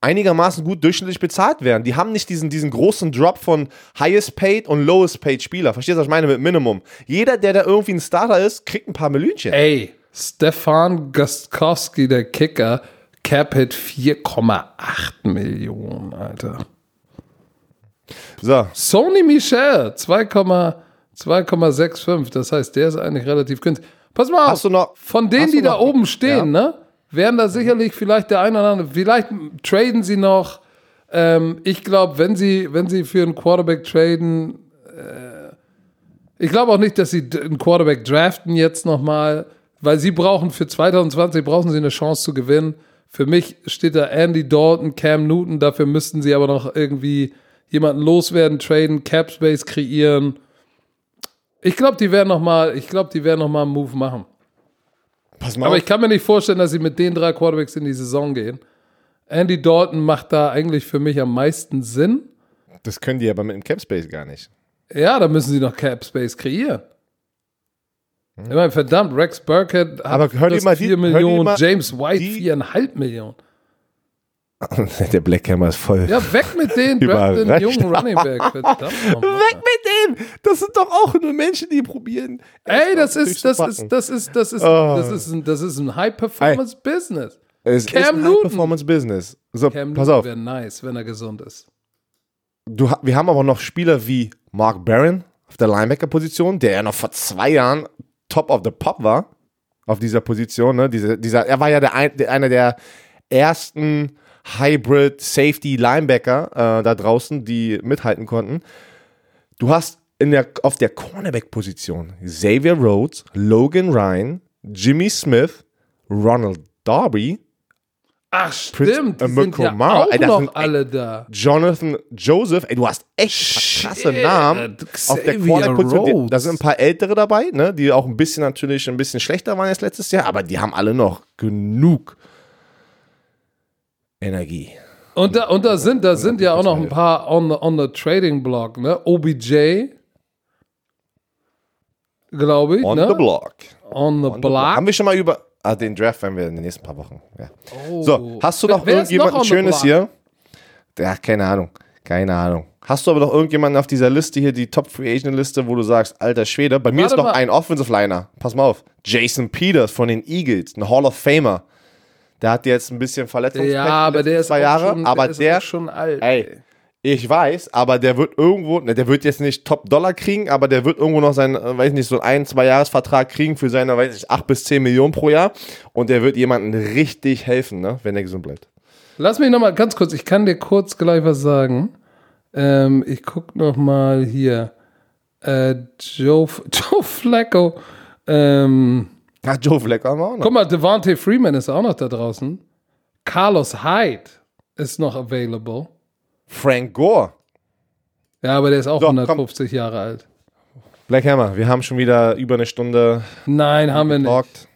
einigermaßen gut durchschnittlich bezahlt werden. Die haben nicht diesen, diesen großen Drop von highest paid und lowest paid Spieler. Verstehst du, was ich meine mit Minimum? Jeder, der da irgendwie ein Starter ist, kriegt ein paar Millionchen. Ey, Stefan Gostkowski, der Kicker, Cap-Hit 4,8 Millionen, Alter. So, Sony Michel, 2,- 2,65. Das heißt, der ist eigentlich relativ günstig. Pass mal auf, Hast du noch- von denen, die da oben stehen, ne, werden da sicherlich vielleicht der eine oder andere, vielleicht traden sie noch. Ähm, ich glaube, wenn sie, wenn sie für einen Quarterback traden, äh, ich glaube auch nicht, dass sie einen Quarterback draften jetzt nochmal, weil sie brauchen für 2020 brauchen sie eine Chance zu gewinnen. Für mich steht da Andy Dalton, Cam Newton, dafür müssten sie aber noch irgendwie jemanden loswerden, traden, Cap Space kreieren. Ich glaube, die werden noch mal, ich glaube, die werden noch mal einen Move machen. pass mal Aber auf. ich kann mir nicht vorstellen, dass sie mit den drei Quarterbacks in die Saison gehen. Andy Dalton macht da eigentlich für mich am meisten Sinn. Das können die aber mit dem Cap Space gar nicht. Ja, da müssen sie noch Cap Space kreieren. Ich meine, verdammt, Rex Burkhead hat Hm. Aber hör dir das mal die- 4 hör dir Millionen, mal James White die- 4,5 Millionen. (laughs) Der Black Hammer ist voll. Ja, weg mit (laughs) den draft den jungen Running Back. Verdammt. (laughs) Weg mit dem! Das sind doch auch nur Menschen, die probieren. Ey, das ist, das ist, das ist, das ist, das ist ein, das ist ein High-Performance-Business. Es Cam ist ein Newton. High-Performance-Business. So, Cam pass auf. wäre nice, wenn er gesund ist. Du, wir haben aber noch Spieler wie Mark Barron auf der Linebacker-Position, der ja noch vor zwei Jahren Top of the Pop war. auf dieser Position. Ne? Diese, dieser, er war ja der, der, einer der ersten Hybrid Safety Linebacker äh, da draußen, die mithalten konnten. Du hast in der, auf der Cornerback-Position Xavier Rhodes, Logan Ryan, Jimmy Smith, Ronald Darby, Ach, stimmt. Die äh, sind ja auch Ey, noch sind- alle da. Jonathan Joseph. Ey, du hast echt krasse Namen auf der Cornerback-Position. Da sind ein paar ältere dabei, ne, die auch ein bisschen natürlich ein bisschen schlechter waren als letztes Jahr, aber die haben alle noch genug Energie. Und da, und da sind, da sind ja auch noch ein paar on the, on the Trading Block, ne? OBJ, glaube ich, On ne? the block. On the On block. Block. Haben wir schon mal über. Ah, den Draft werden wir in den nächsten paar Wochen. Ja. Oh. So, hast du noch wer irgendjemanden noch Schönes hier? Ja, keine Ahnung. Keine Ahnung. Hast du aber noch irgendjemanden auf dieser Liste hier, die Top Free Agent Liste, wo du sagst, alter Schwede, bei mir Warte ist noch mal. ein Offensive Liner. Pass mal auf. Jason Peters von den Eagles, ein Hall of Famer. Der hat jetzt ein bisschen Verletzungspech Ja, aber der ist zwei Jahre, schon, aber der ist der schon alt. Ey, ich weiß, aber der wird irgendwo, ne, der wird jetzt nicht Top-Dollar kriegen, aber der wird irgendwo noch seinen, äh, weiß nicht, so einen, zwei Jahresvertrag kriegen für seine, weiß ich, 8 bis 10 Millionen pro Jahr. Und der wird jemandem richtig helfen, ne, wenn er gesund bleibt. Lass mich noch mal ganz kurz, ich kann dir kurz gleich was sagen. Ähm, ich guck noch mal hier. Äh, Joe, (laughs) Joe Flacco. Ähm, Ja, Joe Fleck haben wir auch noch. guck mal, Devontae Freeman ist auch noch da draußen. Carlos Hyde ist noch available. Frank Gore. Ja, aber der ist auch komm. 150 Jahre alt. Black Hammer, wir haben schon wieder über eine Stunde Nein, haben wir nicht. getalkt.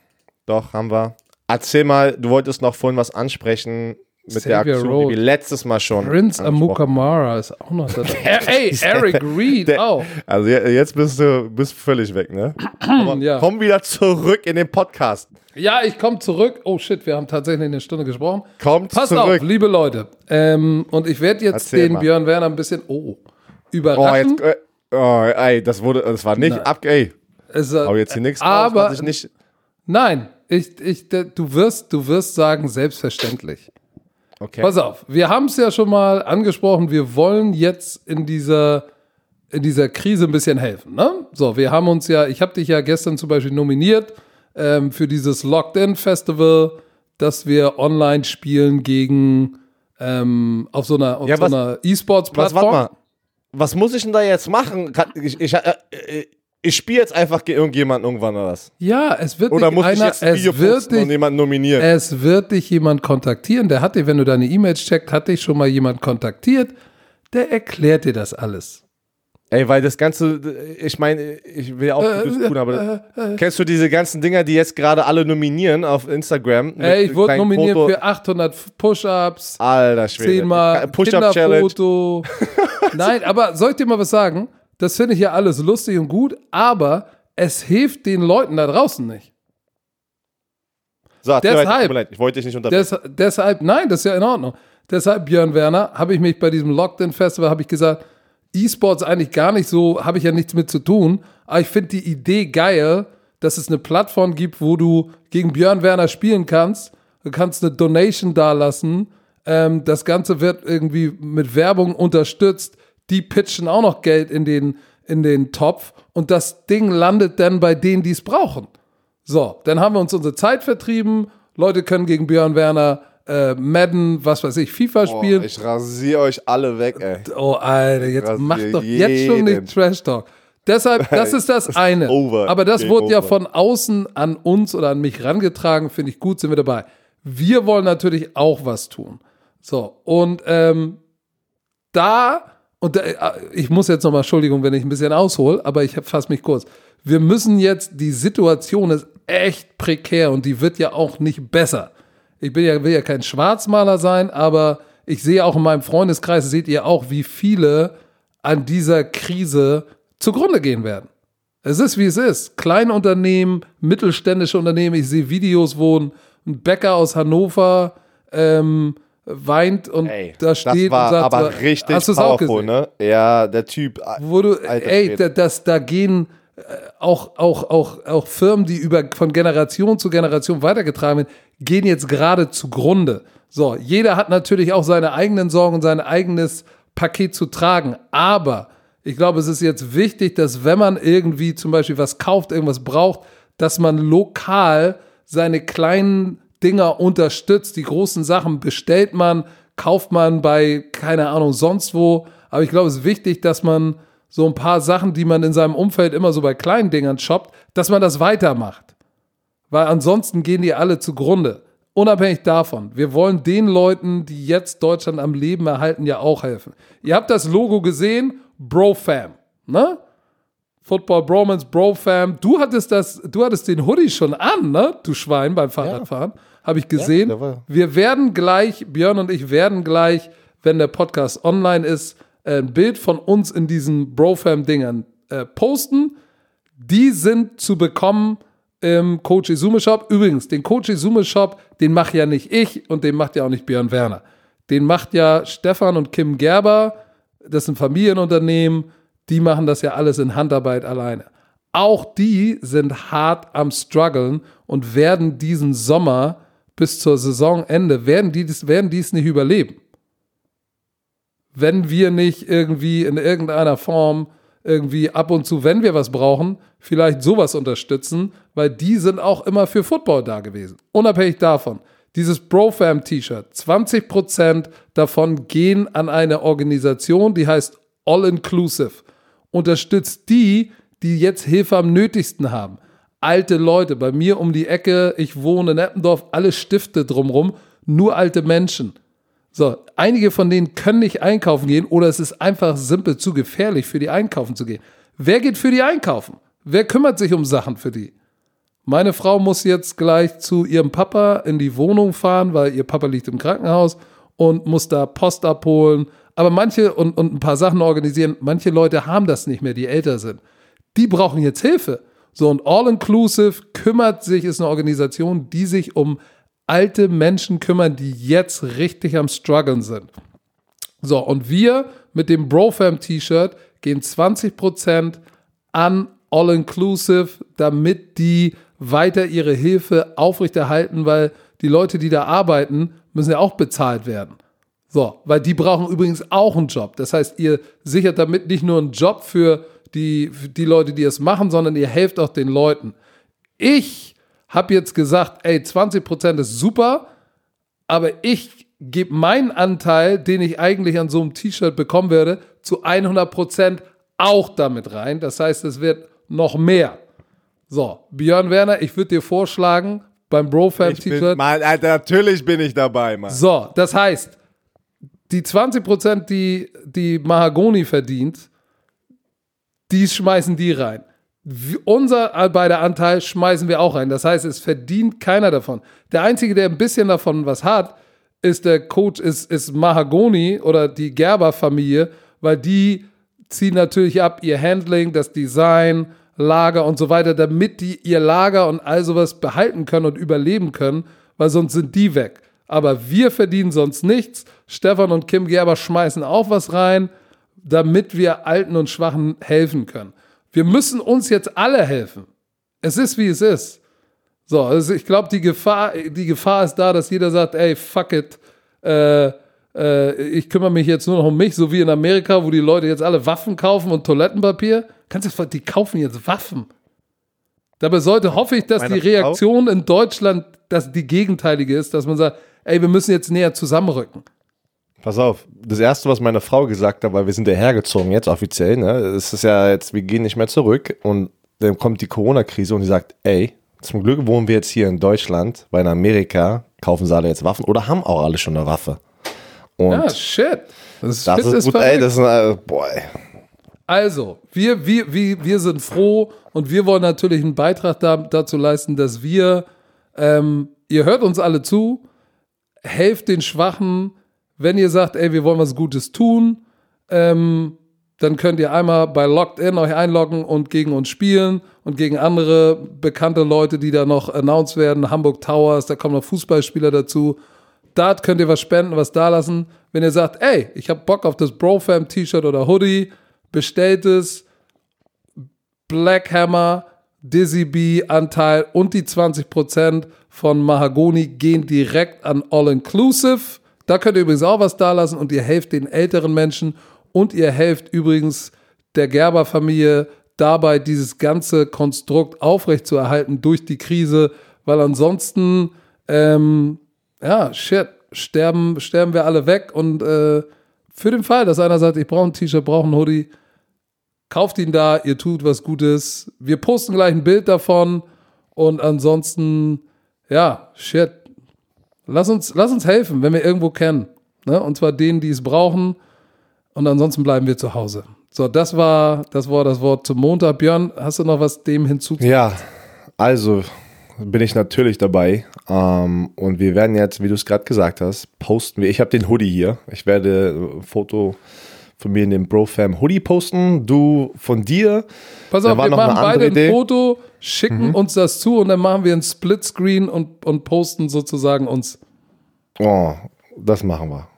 Doch, haben wir. Erzähl mal, du wolltest noch vorhin was ansprechen mit der Xavier Aktion, Rhodes. die wir letztes Mal schon Prince Amukamara ist auch noch da. (laughs) Ey, Eric Reed Der- auch. Also je- jetzt bist du bist völlig weg, ne? Aber Ja. komm wieder zurück in den Podcast. Ja, ich komme zurück. Oh shit, wir haben tatsächlich eine Stunde gesprochen. Kommt Pass zurück. auf, liebe Leute. Ähm, und ich werde jetzt Erzähl den mal. Björn Werner ein bisschen oh, Oh, überraschen. jetzt, äh, oh, ey, das wurde, das war nicht ab, ey, äh, hau jetzt hier nichts aber- raus, nicht, Nein, ich, ich, du, wirst, du wirst sagen, selbstverständlich. Okay. Pass auf, wir haben es ja schon mal angesprochen, wir wollen jetzt in dieser, in dieser Krise ein bisschen helfen. Ne? So, wir haben uns ja, ich habe dich ja gestern zum Beispiel nominiert ähm, für dieses Locked-In-Festival, das wir online spielen gegen ähm, auf so einer, auf Ja, so was- einer was, E-Sports-Plattform. warte mal, was muss ich denn da jetzt machen? Ich, ich, äh, äh, ich spiele jetzt einfach irgendjemanden irgendwann oder was? Ja, es wird Oder dich muss ich einer, jetzt ein Video es wird posten und dich, jemanden nominieren? es wird dich jemand kontaktieren. Der hat dich, wenn du deine E-Mails checkt, hat dich schon mal jemand kontaktiert. Der erklärt dir das alles. Ey, weil das Ganze, ich meine, ich will ja auch Äh, Gutes tun, aber kennst du diese ganzen Dinger, die jetzt gerade alle nominieren auf Instagram? Ey, ich wurde nominiert Foto- für 800 Push-Ups, Alter Schwede. zehnmal Push-Up-Challenge. Kinderfoto. (laughs) Nein, aber soll ich dir mal was sagen? Das finde ich ja alles lustig und gut, aber es hilft den Leuten da draußen nicht. So, Deshalb- leid, ich wollte dich nicht unterbrechen. Des, deshalb, nein, das ist ja in Ordnung. Deshalb, Björn Werner, habe ich mich bei diesem Locked-In-Festival, habe ich gesagt, E-Sports eigentlich gar nicht so, habe ich ja nichts mit zu tun, aber ich finde die Idee geil, dass es eine Plattform gibt, wo du gegen Björn Werner spielen kannst. Du kannst eine Donation dalassen. Ähm, das Ganze wird irgendwie mit Werbung unterstützt. Die pitchen auch noch Geld in den, in den Topf und das Ding landet dann bei denen, die es brauchen. So, dann haben wir uns unsere Zeit vertrieben. Leute können gegen Björn Werner äh, Madden, was weiß ich, FIFA spielen. ich rasiere euch alle weg, ey. Oh, Alter, jetzt rasiere mach doch jetzt schon jeden. nicht Trash Talk. Deshalb, (laughs) das ist das eine. over. Aber das Game wurde ja over. von außen an uns oder an mich rangetragen, finde ich gut, sind wir dabei. Wir wollen natürlich auch was tun. So, und ähm, da, und da, äh, ich muss jetzt nochmal, Entschuldigung, wenn ich ein bisschen aushole, aber ich fasse mich kurz. Wir müssen jetzt, die Situation ist echt prekär und die wird ja auch nicht besser. Ich bin ja, will ja kein Schwarzmaler sein, aber ich sehe auch in meinem Freundeskreis, seht ihr auch, wie viele an dieser Krise zugrunde gehen werden. Es ist, wie es ist. Kleine Unternehmen, mittelständische Unternehmen. Ich sehe Videos, wo ein Bäcker aus Hannover ähm, weint und Ey, da steht das war und sagt, aber richtig hast du es auch powerful, gesehen? ne? Ja, der Typ. Wo du, ey, da, das, da gehen äh, auch, auch, auch, auch Firmen, die über, von Generation zu Generation weitergetragen werden, gehen jetzt gerade zugrunde. So, jeder hat natürlich auch seine eigenen Sorgen und sein eigenes Paket zu tragen. Aber ich glaube, es ist jetzt wichtig, dass wenn man irgendwie zum Beispiel was kauft, irgendwas braucht, dass man lokal seine kleinen Dinger unterstützt. Die großen Sachen bestellt man, kauft man bei, keine Ahnung, sonst wo. Aber ich glaube, es ist wichtig, dass man so ein paar Sachen, die man in seinem Umfeld immer so bei kleinen Dingern shoppt, dass man das weitermacht. Weil ansonsten gehen die alle zugrunde. Unabhängig davon, wir wollen den Leuten, die jetzt Deutschland am Leben erhalten, ja auch helfen. Ihr habt das Logo gesehen, BroFam, ne? Football Bromance, BroFam. Du hattest das, du hattest den Hoodie schon an, ne? Du Schwein beim Fahrradfahren. Ja. Habe ich gesehen. Ja, wir werden gleich, Björn und ich werden gleich, wenn der Podcast online ist, ein Bild von uns in diesen BroFam-Dingern äh, posten. Die sind zu bekommen im Coach Izume Shop. Übrigens, den Coach Izume Shop, den mache ja nicht ich und den macht ja auch nicht Björn Werner. Den macht ja Stefan und Kim Gerber. Das sind Familienunternehmen. Die machen das ja alles in Handarbeit alleine. Auch die sind hart am struggeln und werden diesen Sommer bis zur Saisonende, werden die, werden es nicht überleben. Wenn wir nicht irgendwie in irgendeiner Form irgendwie ab und zu, wenn wir was brauchen, vielleicht sowas unterstützen, weil die sind auch immer für Football da gewesen. Unabhängig davon. Dieses Profam-T-Shirt, 20% davon gehen an eine Organisation, die heißt All Inclusive. Unterstützt die, die jetzt Hilfe am nötigsten haben. Alte Leute, bei mir um die Ecke, ich wohne in Eppendorf, alle Stifte drumrum, nur alte Menschen. So, einige von denen können nicht einkaufen gehen oder es ist einfach simpel zu gefährlich, für die einkaufen zu gehen. Wer geht für die einkaufen? Wer kümmert sich um Sachen für die? Meine Frau muss jetzt gleich zu ihrem Papa in die Wohnung fahren, weil ihr Papa liegt im Krankenhaus und muss da Post abholen. Aber manche und, und ein paar Sachen organisieren, manche Leute haben das nicht mehr, die älter sind. Die brauchen jetzt Hilfe. So, und All Inclusive kümmert sich, ist eine Organisation, die sich um alte Menschen kümmern, die jetzt richtig am struggeln sind. So, und wir mit dem BroFam-T-Shirt gehen 20% an All-Inclusive, damit die weiter ihre Hilfe aufrechterhalten, weil die Leute, die da arbeiten, müssen ja auch bezahlt werden. So, weil die brauchen übrigens auch einen Job. Das heißt, ihr sichert damit nicht nur einen Job für die, für die Leute, die es machen, sondern ihr helft auch den Leuten. Ich habe jetzt gesagt, ey, 20% ist super, aber ich gebe meinen Anteil, den ich eigentlich an so einem T-Shirt bekommen werde, zu 100% auch damit rein. Das heißt, es wird noch mehr. So, Björn Werner, ich würde dir vorschlagen, beim Brofam-T-Shirt. Natürlich bin ich dabei, Mann. So, das heißt, die 20%, die, die Mahagoni verdient, die schmeißen die rein unser beider Anteil schmeißen wir auch rein. Das heißt, es verdient keiner davon. Der Einzige, der ein bisschen davon was hat, ist der Coach, ist, ist Mahagoni oder die Gerber-Familie, weil die ziehen natürlich ab ihr Handling, das Design, Lager und so weiter, damit die ihr Lager und all sowas behalten können und überleben können, weil sonst sind die weg. Aber wir verdienen sonst nichts. Stefan und Kim Gerber schmeißen auch was rein, damit wir Alten und Schwachen helfen können. Wir müssen uns jetzt alle helfen. Es ist, wie es ist. So, also ich glaube, die Gefahr, die Gefahr ist da, dass jeder sagt, ey, fuck it, äh, äh, ich kümmere mich jetzt nur noch um mich, so wie in Amerika, wo die Leute jetzt alle Waffen kaufen und Toilettenpapier. Kannst du die kaufen jetzt Waffen? Dabei sollte, hoffe ich, dass die Reaktion Frau? in Deutschland dass die gegenteilige ist, dass man sagt, ey, wir müssen jetzt näher zusammenrücken. Pass auf, das erste, was meine Frau gesagt hat, weil wir sind ja hergezogen jetzt offiziell, ne? Es ist ja jetzt, wir gehen nicht mehr zurück und dann kommt die Corona-Krise und die sagt, ey, zum Glück wohnen wir jetzt hier in Deutschland, weil in Amerika kaufen sie alle jetzt Waffen oder haben auch alle schon eine Waffe. Und ja, shit. Das, das ist, ist gut, ey, das ist ein, äh, boy. Also, wir, wir, wir, wir sind froh und wir wollen natürlich einen Beitrag da, dazu leisten, dass wir, ähm, ihr hört uns alle zu, helft den Schwachen, wenn ihr sagt, ey, wir wollen was Gutes tun, ähm, dann könnt ihr einmal bei Locked In euch einloggen und gegen uns spielen und gegen andere bekannte Leute, die da noch announced werden. Hamburg Towers, da kommen noch Fußballspieler dazu. Da könnt ihr was spenden, was da lassen. Wenn ihr sagt, ey, ich habe Bock auf das Brofam T-Shirt oder Hoodie, bestellt es. Black Hammer, Dizzy B Anteil und die 20% von Mahagoni gehen direkt an All Inclusive. Da könnt ihr übrigens auch was da lassen und ihr helft den älteren Menschen und ihr helft übrigens der Gerber-Familie, dabei, dieses ganze Konstrukt aufrechtzuerhalten durch die Krise, weil ansonsten, ähm, ja, shit, sterben, sterben wir alle weg und äh, für den Fall, dass einer sagt, ich brauche ein T-Shirt, brauche ein Hoodie, kauft ihn da, ihr tut was Gutes. Wir posten gleich ein Bild davon und ansonsten, ja, shit. Lass uns, lass uns helfen, wenn wir irgendwo kennen. Ne? Und zwar denen, die es brauchen. Und ansonsten bleiben wir zu Hause. So, das war das, war das Wort zum Montag. Björn, hast du noch was dem hinzuzufügen? Ja, also bin ich natürlich dabei. Ähm, und wir werden jetzt, wie du es gerade gesagt hast, posten wir. Ich habe den Hoodie hier. Ich werde ein Foto von mir in dem BroFam Hoodie posten. Du von dir. Pass auf, wir machen beide ein Idee. Foto, schicken mhm. uns das zu und dann machen wir ein Splitscreen und, und posten sozusagen uns. Oh, das machen wir.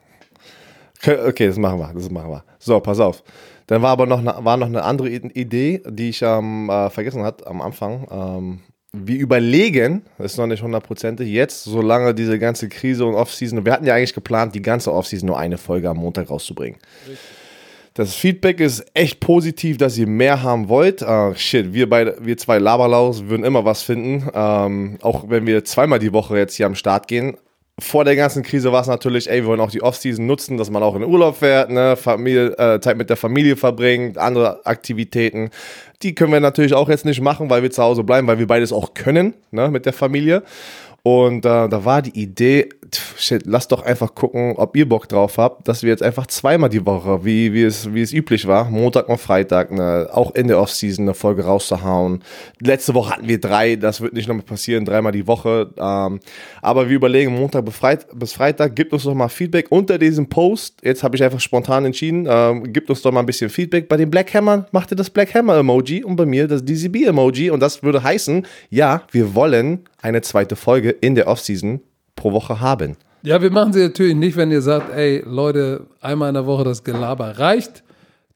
Okay, das machen wir. Das machen wir. So, pass auf. Dann war aber noch eine, war noch eine andere Idee, die ich ähm, äh, vergessen hat am Anfang. Ähm, wir überlegen, das ist noch nicht hundertprozentig, jetzt, solange diese ganze Krise und Offseason, wir hatten ja eigentlich geplant, die ganze Offseason nur eine Folge am Montag rauszubringen. Richtig. Das Feedback ist echt positiv, dass ihr mehr haben wollt. Uh, shit, wir beide, wir zwei Laberlaus würden immer was finden. Ähm, auch wenn wir zweimal die Woche jetzt hier am Start gehen vor der ganzen Krise war es natürlich, ey, wir wollen auch die Offseason nutzen, dass man auch in Urlaub fährt, ne, Familie, äh, Zeit mit der Familie verbringt, andere Aktivitäten. Die können wir natürlich auch jetzt nicht machen, weil wir zu Hause bleiben, weil wir beides auch können, ne, mit der Familie. Und äh, da war die Idee, shit, lass doch einfach gucken, ob ihr Bock drauf habt, dass wir jetzt einfach zweimal die Woche, wie, wie, es, wie es üblich war, Montag und Freitag, ne, auch in der Offseason eine Folge rauszuhauen. Letzte Woche hatten wir drei, das wird nicht nochmal passieren, dreimal die Woche. Ähm, aber wir überlegen, Montag bis Freitag, gibt uns doch mal Feedback unter diesem Post. Jetzt habe ich einfach spontan entschieden, ähm, gibt uns doch mal ein bisschen Feedback. Bei den Black Hammer macht ihr das Black Hammer Emoji und bei mir das DCB Emoji. Und das würde heißen, ja, wir wollen eine zweite Folge in der Offseason pro Woche haben. Ja, wir machen sie natürlich nicht, wenn ihr sagt, ey, Leute, einmal in der Woche das Gelaber reicht.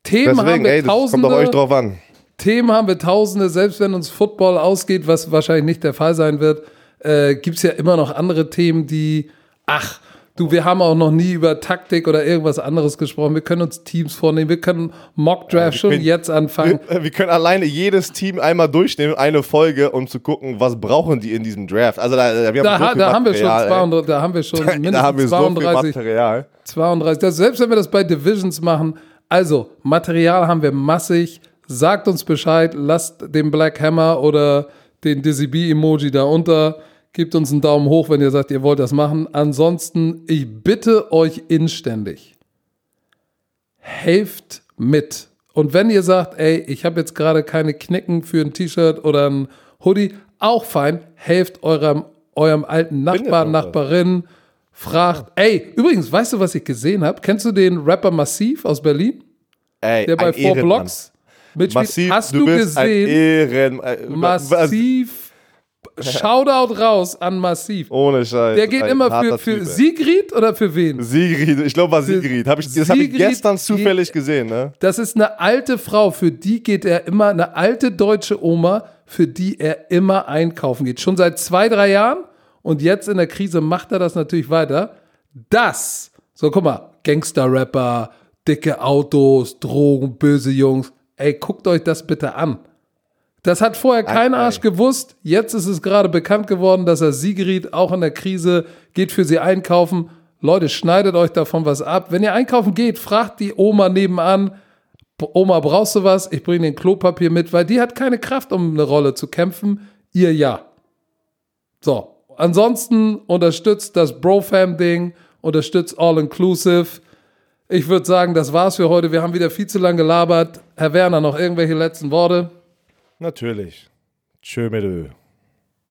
Themen Deswegen, haben wir ey, tausende. Kommt doch euch drauf an. Themen haben wir tausende, selbst wenn uns Football ausgeht, was wahrscheinlich nicht der Fall sein wird, äh, gibt es ja immer noch andere Themen, die, ach, Du, wir haben auch noch nie über Taktik oder irgendwas anderes gesprochen. Wir können uns Teams vornehmen. Wir können Mockdraft schon jetzt anfangen. Wir, wir, können alleine jedes Team einmal durchnehmen, eine Folge, um zu gucken, was brauchen die in diesem Draft. Also da, wir haben, da, so da haben wir schon 200, da haben wir schon mindestens (laughs) da haben wir 32, so Material. 32. Das, selbst wenn wir das bei Divisions machen, also Material haben wir massig. Sagt uns Bescheid, lasst den Black Hammer oder den Dizzy B Emoji da unter Gebt uns einen Daumen hoch, wenn ihr sagt, ihr wollt das machen. Ansonsten, ich bitte euch inständig, helft mit. Und wenn ihr sagt, ey, ich habe jetzt gerade keine Knicken für ein T-Shirt oder ein Hoodie, auch fein, helft eurem, eurem alten Nachbarn, Nachbarin, fragt, ey, übrigens, weißt du, was ich gesehen habe? Kennst du den Rapper Massiv aus Berlin? Ey, der bei Four Blocks mitspielt. Massiv, Hast du, du gesehen? Ehren, äh, Massiv Shoutout raus an Massiv. Ohne Scheiß. Der geht immer für, für Sigrid oder für wen? Sigrid, ich glaube war Sigrid. Hab ich, das habe ich gestern zufällig gesehen. Ne? Das ist eine alte Frau, für die geht er immer, eine alte deutsche Oma, für die er immer einkaufen geht. Schon seit zwei, drei Jahren. Und jetzt in der Krise macht er das natürlich weiter. Das, so guck mal, Gangster-Rapper, dicke Autos, Drogen, böse Jungs. Ey, guckt euch das bitte an. Das hat vorher kein Arsch gewusst. Jetzt ist es gerade bekannt geworden, dass er Sigrid auch in der Krise geht für sie einkaufen. Leute, schneidet euch davon was ab. Wenn ihr einkaufen geht, fragt die Oma nebenan, Oma, brauchst du was? Ich bringe den Klopapier mit, weil die hat keine Kraft, um eine Rolle zu kämpfen. Ihr ja. So, ansonsten unterstützt das Bro-Fam-Ding, unterstützt All-Inclusive. Ich würde sagen, das war's für heute. Wir haben wieder viel zu lange gelabert. Herr Werner, noch irgendwelche letzten Worte? Natürlich. Tschö mit Ö.